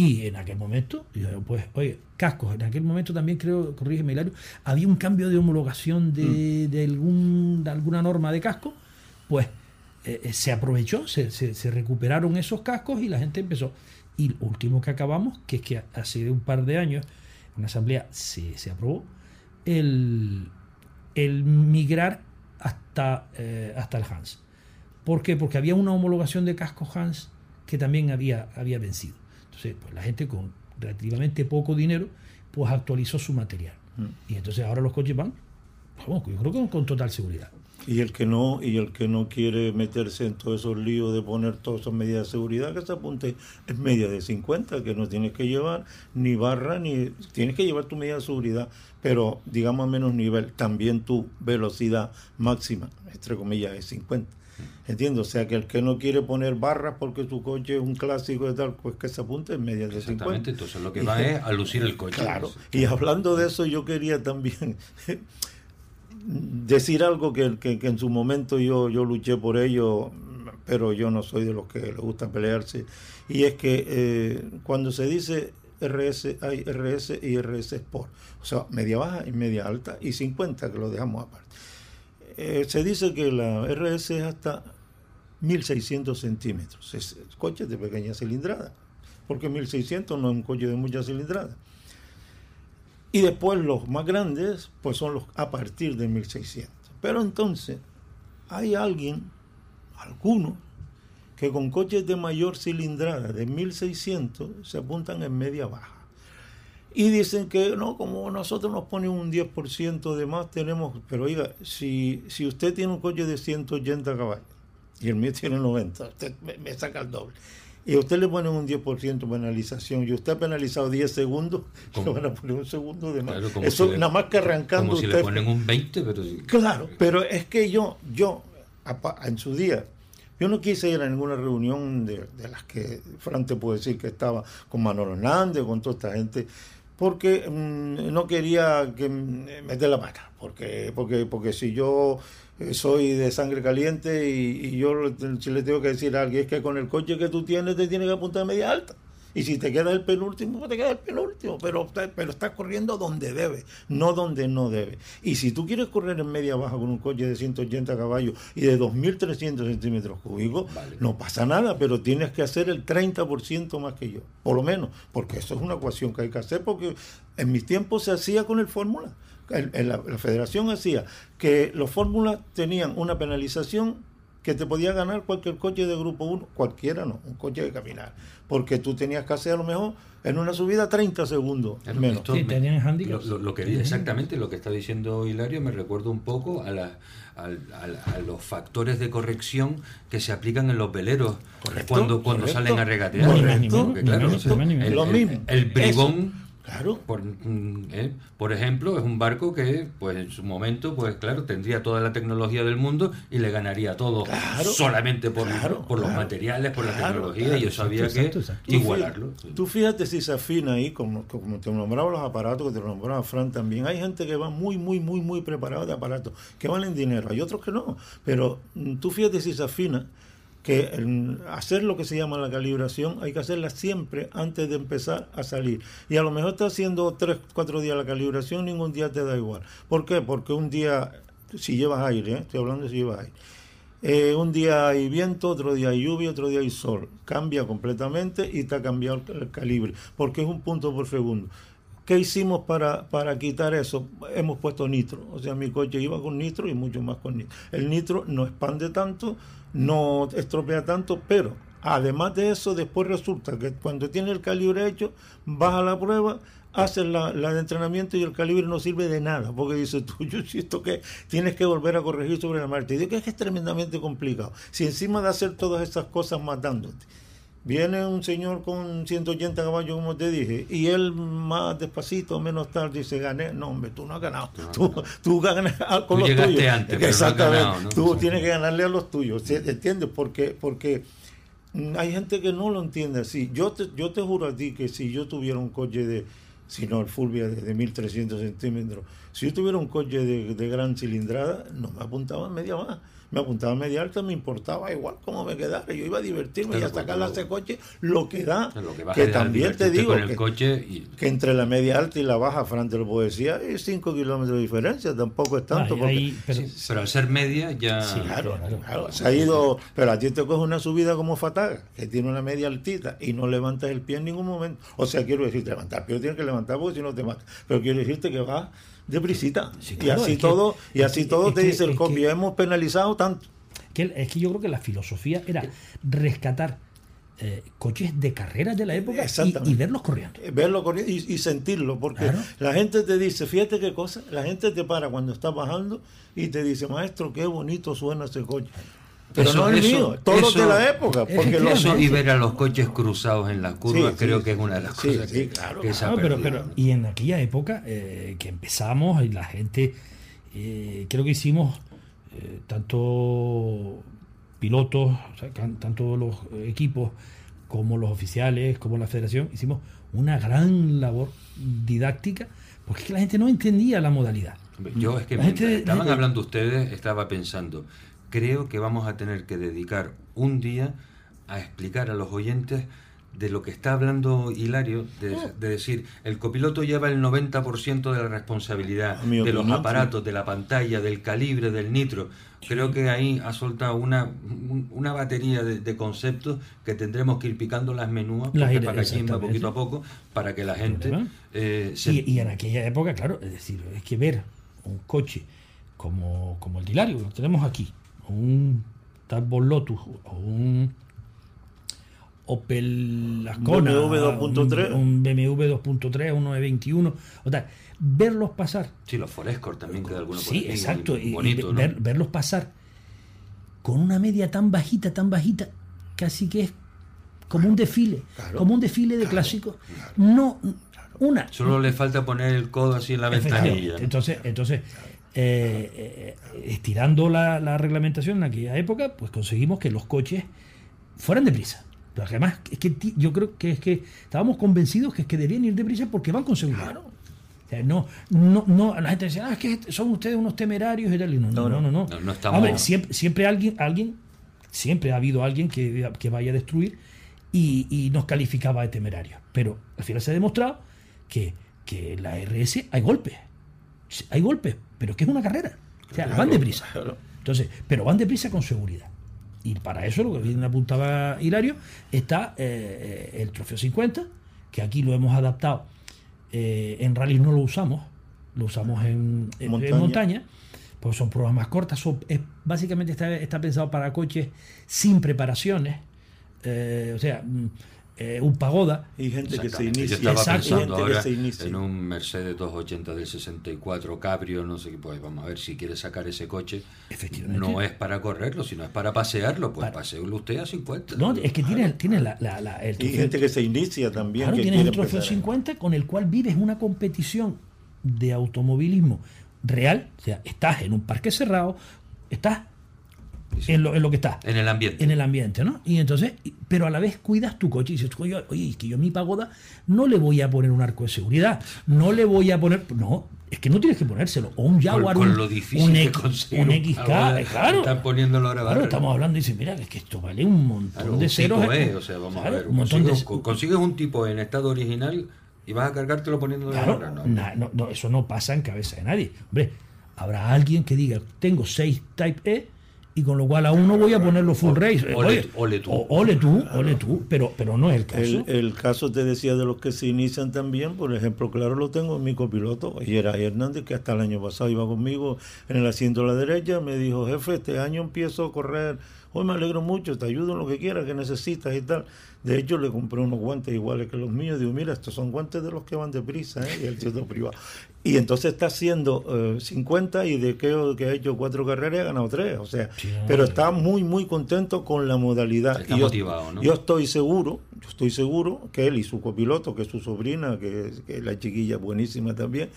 S15: Y en aquel momento, pues, oye, cascos, en aquel momento también creo, corrígeme Hilario, había un cambio de homologación de, de algún, de alguna norma de casco, pues eh, eh, se aprovechó, se, se- se recuperaron esos cascos y la gente empezó. Y lo último que acabamos, que es que hace un par de años, en una asamblea se, se aprobó, el, el migrar hasta, eh, hasta el Hans. ¿Por qué? Porque había una homologación de cascos Hans que también había, había vencido. Entonces, pues la gente con relativamente poco dinero, pues actualizó su material. Y entonces ahora los coches van, vamos, yo creo que con, con total seguridad.
S14: Y el que no, y el que no quiere meterse en todos esos líos de poner todas esas medidas de seguridad, que se apunte es media de 50, que no tienes que llevar ni barra, ni tienes que llevar tu medida de seguridad, pero digamos a menos nivel, también tu velocidad máxima, entre comillas, es 50. ¿Entiendes? O sea que el que no quiere poner barras porque su coche es un clásico de tal, pues que se apunte en media de 50.
S2: Exactamente, entonces lo que va es a lucir el coche.
S14: Claro. Y hablando de eso, yo quería también decir algo que, que- que en su momento yo, yo luché por ello, pero yo no soy de los que le gusta pelearse. Y es que eh, cuando se dice RS, hay RS y RS Sport. O sea, media baja y media alta y 50, que lo dejamos aparte. Eh, se dice que la RS es hasta 1600 centímetros. Es coches de pequeña cilindrada. Porque 1600 no es un coche de mucha cilindrada. Y después los más grandes, pues son los a partir de 1600. Pero entonces, hay alguien, algunos, que con coches de mayor cilindrada, de 1600, se apuntan en media baja. Y dicen que no, como nosotros nos ponen un 10% de más, tenemos. Pero oiga, si, si usted tiene un coche de 180 caballos y el mío tiene 90, usted me, me saca el doble. Y a usted le ponen un 10% penalización y usted ha penalizado 10 segundos, le van a poner un segundo de más.
S2: Claro,
S14: Eso
S2: si le-
S14: nada más que arrancando
S2: Como si
S14: usted.
S2: le ponen un 20, pero sí.
S14: Claro, pero es que yo, yo, en su día, yo no quise ir a ninguna reunión de, de las que Fran te puede decir que estaba con Manolo Hernández, con toda esta gente, porque mm, no quería que mm, meter la pata, porque, porque, porque si yo eh, soy de sangre caliente y, yo le- tengo que decir a alguien es que con el coche que tú tienes te tienes que apuntar media alta. Y si te queda el penúltimo, pues te queda el penúltimo, pero, pero estás corriendo donde debe, no donde no debe. Y si tú quieres correr en media baja con un coche de 180 caballos y de 2.300 centímetros cúbicos, no pasa nada, pero tienes que hacer el 30% más que yo, por lo menos, porque eso es una ecuación que hay que hacer, porque en mis tiempos se hacía con el fórmula. La, la federación hacía que los fórmulas tenían una penalización que te podía ganar cualquier coche de grupo 1, cualquiera no, un coche de caminar, porque tú tenías que hacer a lo mejor en una subida 30 segundos
S2: Claro,
S14: menos.
S2: Lo, lo- lo que exactamente lo que está diciendo Hilario me recuerda un poco a, la- a los factores de corrección que se aplican en los veleros cuando cuando
S14: correcto.
S2: salen a regatear.
S14: Correcto,
S2: Porque, claro,
S14: correcto.
S2: o sea, el,
S14: Lo
S2: el-
S14: mismo.
S2: el bribón
S14: Claro.
S2: por, mm, eh, por ejemplo, es un barco que, pues en su momento, pues claro, tendría toda la tecnología del mundo y le ganaría todo solamente por, por los materiales, por la tecnología, y eso había que
S14: exacto.
S2: igualarlo.
S14: Tú fíjate, si se afina ahí, como, como te nombraba los aparatos, que te nombraba Fran también. Hay gente que va muy, muy, muy, muy preparada de aparatos, que valen dinero. Hay otros que no. Pero mm, tú fíjate si se afina que hacer lo que se llama la calibración hay que hacerla siempre antes de empezar a salir. Y a lo mejor estás haciendo tres, cuatro días la calibración, ningún día te da igual. ¿Por qué? Porque un día, si llevas aire, ¿eh? estoy hablando de si llevas aire, eh, un día hay viento, otro día hay lluvia, otro día hay sol. Cambia completamente y te ha cambiado el calibre, porque es un punto por segundo. ¿Qué hicimos para, para quitar eso? Hemos puesto nitro. O sea, mi coche iba con nitro y mucho más con nitro. El nitro no expande tanto, no estropea tanto, pero además de eso, después resulta que cuando tiene el calibre hecho, vas a la prueba, haces la, de entrenamiento y el calibre no sirve de nada, porque dices tú, yo siento que tienes que volver a corregir sobre la marcha. Y digo que es que es tremendamente complicado. Si encima de hacer todas esas cosas matándote, Viene un señor con 180 caballos, como te dije, y él más despacito, menos tarde, dice, gané. No, hombre, tú no has ganado. Tú, tú ganas con
S2: Tú
S14: los tuyos.
S2: antes, no
S14: Exactamente.
S2: ganado, ¿no?
S14: Tú tienes que ganarle a los tuyos. ¿Entiendes? Porque, porque mm, hay gente que no lo entiende así. Yo te, yo te juro a ti que si yo tuviera un coche de, si no el Fulvia de, de 1300 centímetros, si yo tuviera un coche de, de gran cilindrada, no me apuntaba media más. Me apuntaba media alta, me importaba igual cómo me quedara. Yo iba a divertirme y a
S2: Claro,
S14: sacarle a
S2: porque
S14: ese coche lo que da.
S2: Lo que vas
S14: que
S2: a
S14: también te digo
S2: con el
S14: que,
S2: coche y
S14: que entre la media alta y la baja, Fran te lo puedo decir, hay 5 kilómetros de diferencia, tampoco es tanto.
S2: Ay,
S14: porque-
S2: pero, pero al ser media ya...
S14: Sí, claro, claro, se ha ido, pero a ti te coge una subida como Fataga, que tiene una media altita y no levantas el pie en ningún momento. O sea, quiero decirte, levantar el pie lo tienes que levantar porque si no te mata. Pero quiero decirte que va deprisita. y
S15: claro,
S14: así
S15: que-
S14: todo, y así todo
S15: es
S14: te
S15: que-
S14: dice el
S15: es
S14: copia,
S15: que-
S14: hemos penalizado tanto.
S15: Que es que yo creo que la filosofía era rescatar eh, coches de carreras de la época y, y verlos corriendo.
S14: Eh, verlo corriendo y, y sentirlo, porque
S15: Claro.
S14: la gente te dice, fíjate qué cosa, la gente te para cuando está bajando y te dice, maestro, qué bonito suena ese coche. Pero
S2: Eso-
S14: no el
S2: eso-
S14: mío, todos los de la época. Porque los
S2: Eso y ver a los coches cruzados en las curvas
S14: Sí,
S2: creo
S14: sí,
S2: que es una de las
S14: sí,
S2: cosas
S14: sí,
S2: que,
S14: claro.
S2: que se ha
S15: pero,
S2: perdido.
S15: pero, y en aquella época eh, que empezamos y la gente, eh, creo que hicimos eh, tanto pilotos, o sea, can- tanto los equipos como los oficiales, como la federación, hicimos una gran labor didáctica porque es que la gente no entendía la modalidad.
S2: Yo es que estaban
S15: gente-
S2: hablando ustedes, estaba pensando, creo que vamos a tener que dedicar un día a explicar a los oyentes de lo que está hablando Hilario, de, de decir, el copiloto lleva el 90% de la responsabilidad de los aparatos, de la pantalla, del calibre, del nitro. Creo que ahí ha soltado una, un- una batería de, de conceptos que tendremos que ir picando las menúas,
S15: Las
S2: para
S15: exactamente.
S2: poquito a poco, para que la gente eh, se
S15: Y, y en aquella época, claro, es decir, es que ver un coche como, como el Dilario, que lo tenemos aquí, un Talbot Lotus, o un Opel Ascona,
S14: BMW 2.3.
S15: un, un BMW 2.3, un 921, o tal, verlos pasar.
S2: Sí, los Forescore también queda alguno por
S15: Sí, exacto, y, y
S2: bonito,
S15: verlos pasar con una media tan bajita, tan bajita, casi que es como un desfile, como un desfile de clásicos. No, una.
S2: Solo le falta poner el codo así en la ventanilla.
S15: Entonces, entonces eh, eh, estirando la, la reglamentación en aquella época, pues conseguimos que los coches fueran deprisa. Pero además, es que yo creo que es que estábamos convencidos que es que debían ir deprisa porque van con seguridad. O sea, no, no, no, la gente decía, ah, es que son ustedes unos temerarios y tal. No, no, no, no. no.
S2: No, no estamos-
S15: Hombre, siempre, siempre alguien, alguien, siempre ha habido alguien que, que vaya a destruir y, y nos calificaba de temerarios. Pero al final se ha demostrado que, que en la RS hay golpes. Hay golpes, pero es que es una carrera. O sea,
S14: Claro,
S15: van deprisa.
S14: claro.
S15: Entonces, pero van deprisa con seguridad. Y para eso, lo que bien apuntaba Hilario, está eh, el Trofeo 50, que aquí lo hemos adaptado. Eh, en rally no lo usamos, lo usamos en, en- en
S14: Montaña.
S15: montaña, pues son pruebas más cortas. son- es- básicamente está, está pensado para coches sin preparaciones. eh, o sea, mm, eh, un pagoda.
S14: Y gente que se inicia.
S2: Yo estaba
S15: Exacto.
S2: pensando
S14: Gente que
S2: ahora
S14: se inicia.
S2: en un Mercedes 280 del 64 Cabrio, no sé qué, pues vamos a ver si quiere sacar ese coche. No es para correrlo, sino es para pasearlo, pues pasearlo usted a 50.
S15: No, es que tiene, tiene la, la- la- el
S14: Y gente que se inicia también.
S15: Claro,
S14: que
S15: tienes el trofeo
S14: empezar.
S15: 50 con el cual vives una competición de automovilismo real. O sea, estás en un parque cerrado, estás en lo, en lo que estás.
S2: En el ambiente.
S15: En el ambiente, ¿no? Y entonces, pero a la vez cuidas tu coche y dices, oye, oye, es que yo a mi pagoda no le voy a poner un arco de seguridad, no le voy a poner. No, es que no tienes que ponérselo. O un Jaguar,
S2: con
S15: un,
S2: lo difícil
S15: un, X- un XK, eh, claro.
S2: están poniéndolo ahora
S15: Claro, estamos hablando y dices, mira, es que esto vale un montón
S2: Claro,
S15: de ceros.
S2: tipo
S15: eh,
S2: E, o sea, vamos
S15: claro,
S2: a ver,
S15: un montón de,
S2: consigues, consigues un tipo en estado original y vas a cargártelo poniéndolo
S15: Claro,
S2: ahora, ¿no?
S15: na- no, no, eso no pasa en cabeza de nadie. Hombre, habrá alguien que diga, tengo 6 Type E y con lo cual a uno voy a ponerlo full race.
S2: Ole ole tú.
S15: o- ole tú, ole tú, pero, pero no es el caso.
S14: El, el caso te decía de los que se inician también, por ejemplo, claro, lo tengo en mi copiloto, y era Hernández, que hasta el año pasado iba conmigo en el asiento de la derecha, me dijo, jefe, este año empiezo a correr, hoy me alegro mucho, te ayudo en lo que quieras, que necesitas y tal. De hecho, le compré unos guantes iguales que los míos, digo, mira, estos son guantes de los que van deprisa, ¿eh? y el tío privado. Y entonces está haciendo eh, 50 y de que, que ha hecho cuatro carreras ha ganado tres, o sea, pero está muy, muy contento con la modalidad.
S2: Está
S14: Y yo-
S2: motivado, ¿no?
S14: yo estoy seguro, yo estoy seguro que él y su copiloto, que es su sobrina, que, que la chiquilla buenísima también,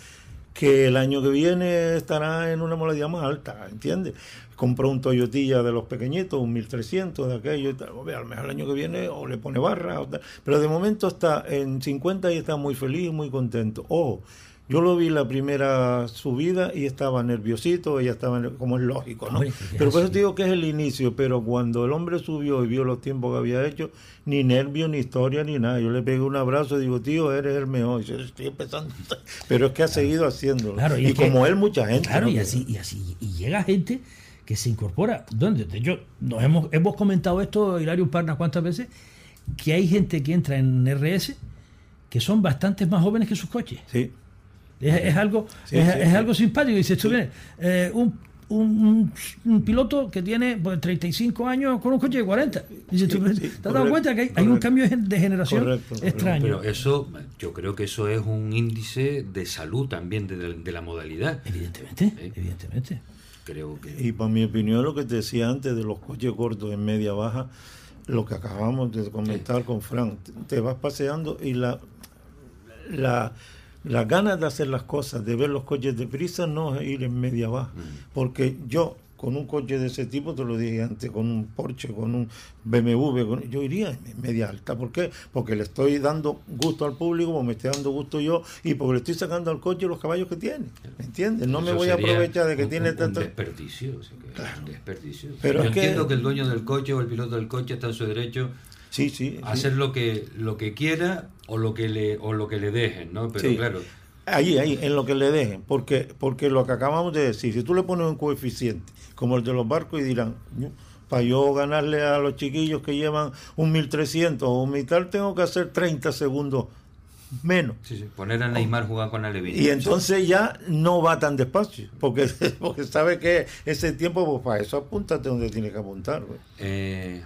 S14: que el año que viene estará en una modalidad más alta, ¿entiendes? Compró un Toyotilla de los pequeñitos, un 1300 de aquello y tal. A lo mejor el año que viene o le pone barra, o tal. pero de momento está en 50 y está muy feliz, muy contento. Ojo, yo lo vi la primera subida y estaba nerviosito, ella estaba, como es lógico, ¿no? Pero por eso te digo que es el inicio, pero cuando el hombre subió y vio los tiempos que había hecho, ni nervio, ni historia, ni nada. Yo le pegué un abrazo y digo, tío, eres el mejor. Y yo estoy empezando. Pero es que ha seguido haciéndolo.
S15: Claro,
S14: y
S15: que-
S14: como él, mucha gente.
S15: Claro,
S14: ¿no?
S15: y así, y así, y llega gente que se incorpora. ¿Dónde? De hecho, nos hemos, hemos comentado esto, Hilario Parna, cuántas veces, que hay gente que entra en RS que son bastantes más jóvenes que sus coches.
S14: Sí.
S15: Es, es algo,
S14: Sí,
S15: es,
S14: sí,
S15: es
S14: sí.
S15: algo simpático. Dice, tú eh, un, un, piloto que tiene pues, 35 años con un coche de 40. Dice, tú, ¿te has dado cuenta que hay, hay un cambio de generación
S2: Correcto, correcto.
S15: extraño?
S2: Pero eso, yo creo que eso es un índice de salud también de, de- de la modalidad.
S15: Evidentemente, evidentemente.
S2: Creo que.
S14: Y para mi opinión, lo que te decía antes de los coches cortos en media baja, lo que acabamos de comentar con Frank, te- vas paseando y la, la, las ganas de hacer las cosas, de ver los coches de prisa, no es ir en media baja. Porque yo, con un coche de ese tipo, te lo dije antes, con un Porsche, con un BMW, con- yo iría en media alta. ¿Por qué? Porque le estoy dando gusto al público, porque me estoy dando gusto yo, y porque le estoy sacando al coche los caballos que tiene. ¿Me entiendes? No me voy a aprovechar de que
S2: un-
S14: tiene
S2: un-
S14: tanto...
S2: Un desperdicio. o sea que un desperdicio.
S14: Pero
S2: Yo
S14: es
S2: entiendo que el dueño del coche o el piloto del coche está en su derecho
S14: Sí, sí.
S2: a hacer lo que, lo que quiera o lo que le, o lo que le dejen, ¿no? Pero
S14: Sí.
S2: claro.
S14: Ahí, ahí, en lo que le dejen, porque porque lo que acabamos de decir, si tú le pones un coeficiente como el de los barcos y dirán, para yo ganarle a los chiquillos que llevan un 1300 o un tal, tengo que hacer 30 segundos menos.
S2: Sí, sí, Poner a Neymar jugar con Alevín.
S14: Y entonces ya no va tan despacio, porque, porque sabe que ese tiempo, pues para eso apúntate donde tienes que apuntar.
S2: Eh,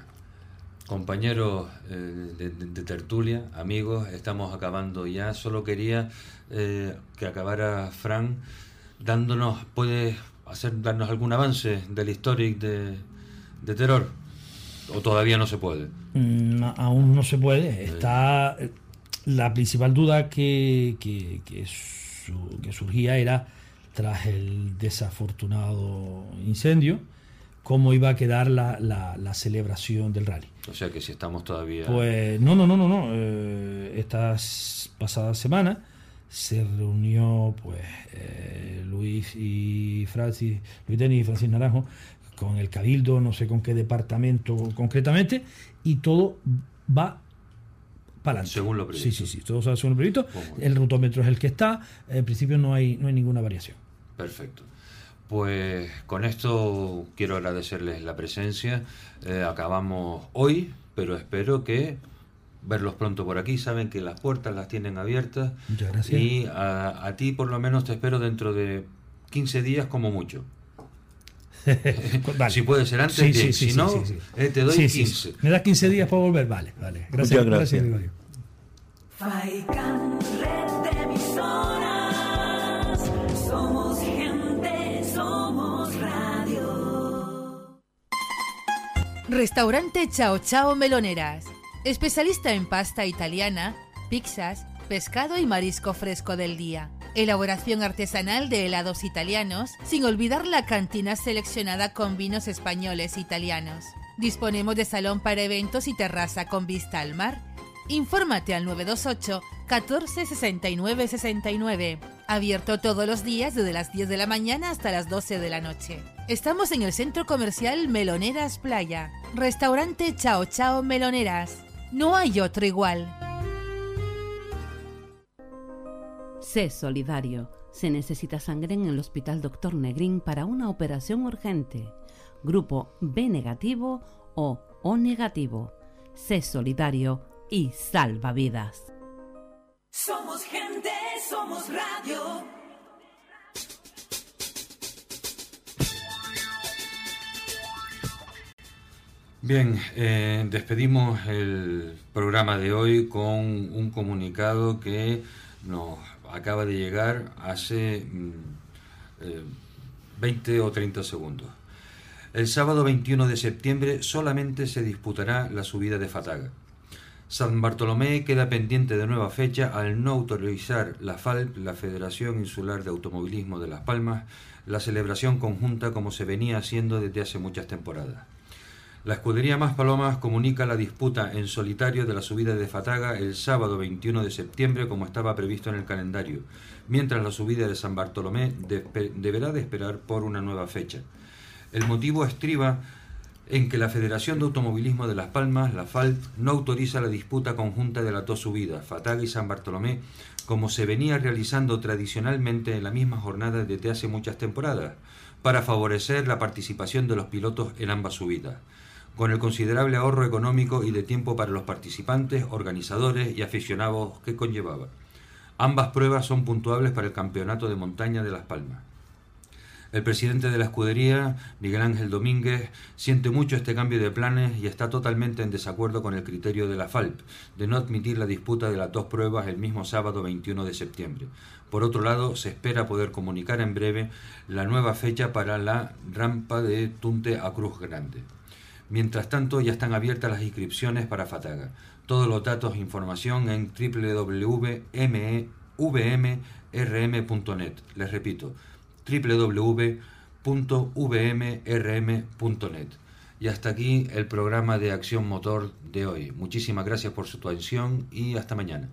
S2: compañeros eh, de, de- de tertulia, amigos, estamos acabando ya. Solo quería eh, que acabara Fran dándonos, puede hacer darnos algún avance del historic de, de terror. ¿O todavía no se puede?
S15: Mm, aún no se puede. Está eh, la principal duda que, que, que, su- que surgía era tras el desafortunado incendio cómo iba a quedar la, la- la celebración del rally.
S2: O sea que si estamos todavía...
S15: Pues no, no, no, no, no. Eh, esta pasada semana se reunió pues eh, Luis y Francis, Luis Denis y Francis Naranjo con el Cabildo, no sé con qué departamento concretamente, y todo va para adelante.
S2: Según lo previsto.
S15: Sí, sí, sí, todo va según lo previsto. El rutómetro es el que está, en principio no hay, no hay ninguna variación.
S2: Perfecto. Pues con esto quiero agradecerles la presencia. Eh, acabamos hoy, pero espero que verlos pronto por aquí. Saben que las puertas las tienen abiertas.
S15: Muchas gracias.
S2: Y a, a ti por lo menos te espero dentro de 15 días como mucho.
S15: Vale.
S2: Si puede ser antes,
S15: Sí,
S2: bien.
S15: sí, sí,
S2: si
S15: sí,
S2: no,
S15: sí, sí.
S2: eh, te doy
S15: Sí, sí,
S2: 15.
S15: sí. ¿Me das 15 días para volver? Vale, vale. Gracias,
S14: Muchas gracias.
S15: Gregorio.
S6: Faikan, red de emisoras. Somos gente, somos radio.
S16: Restaurante Chao Chao Meloneras. Especialista en pasta italiana, pizzas, pescado y marisco fresco del día. Elaboración artesanal de helados italianos, sin olvidar la cantina seleccionada con vinos españoles e italianos. Disponemos de salón para eventos y terraza con vista al mar. Infórmate al 928 14 69 69. Abierto todos los días desde las 10 de la mañana hasta las 12 de la noche. Estamos en el centro comercial Meloneras Playa. Restaurante Chao Chao Meloneras. No hay otro igual.
S5: Sé solidario. Se necesita sangre en el Hospital Dr. Negrín para una operación urgente. Grupo B negativo o O negativo. Sé solidario y salva vidas.
S6: Somos gente, somos radio.
S2: Bien, eh, despedimos el programa de hoy con un comunicado que nos acaba de llegar hace mm, eh, 20 o 30 segundos. El sábado 21 de septiembre solamente se disputará la subida de Fataga. San Bartolomé queda pendiente de nueva fecha al no autorizar la FALP, la Federación Insular de Automovilismo de Las Palmas, la celebración conjunta como se venía haciendo desde hace muchas temporadas. La escudería Más Palomas comunica la disputa en solitario de la subida de Fataga el sábado 21 de septiembre como estaba previsto en el calendario, mientras la subida de San Bartolomé deberá de esperar por una nueva fecha. El motivo estriba en que la Federación de Automovilismo de Las Palmas, la FALP, no autoriza la disputa conjunta de las dos subidas, Fataga y San Bartolomé, como se venía realizando tradicionalmente en la misma jornada desde hace muchas temporadas, para favorecer la participación de los pilotos en ambas subidas con el considerable ahorro económico y de tiempo para los participantes, organizadores y aficionados que conllevaba. Ambas pruebas son puntuables para el Campeonato de Montaña de Las Palmas. El presidente de la escudería, Miguel Ángel Domínguez, siente mucho este cambio de planes y está totalmente en desacuerdo con el criterio de la FALP de no admitir la disputa de las dos pruebas el mismo sábado 21 de septiembre. Por otro lado, se espera poder comunicar en breve la nueva fecha para la rampa de Tunte a Cruz Grande. Mientras tanto, ya están abiertas las inscripciones para Fataga. Todos los datos e información en www.vmrm.net. Les repito, www.vmrm.net. Y hasta aquí el programa de Acción Motor de hoy. Muchísimas gracias por su atención y hasta mañana.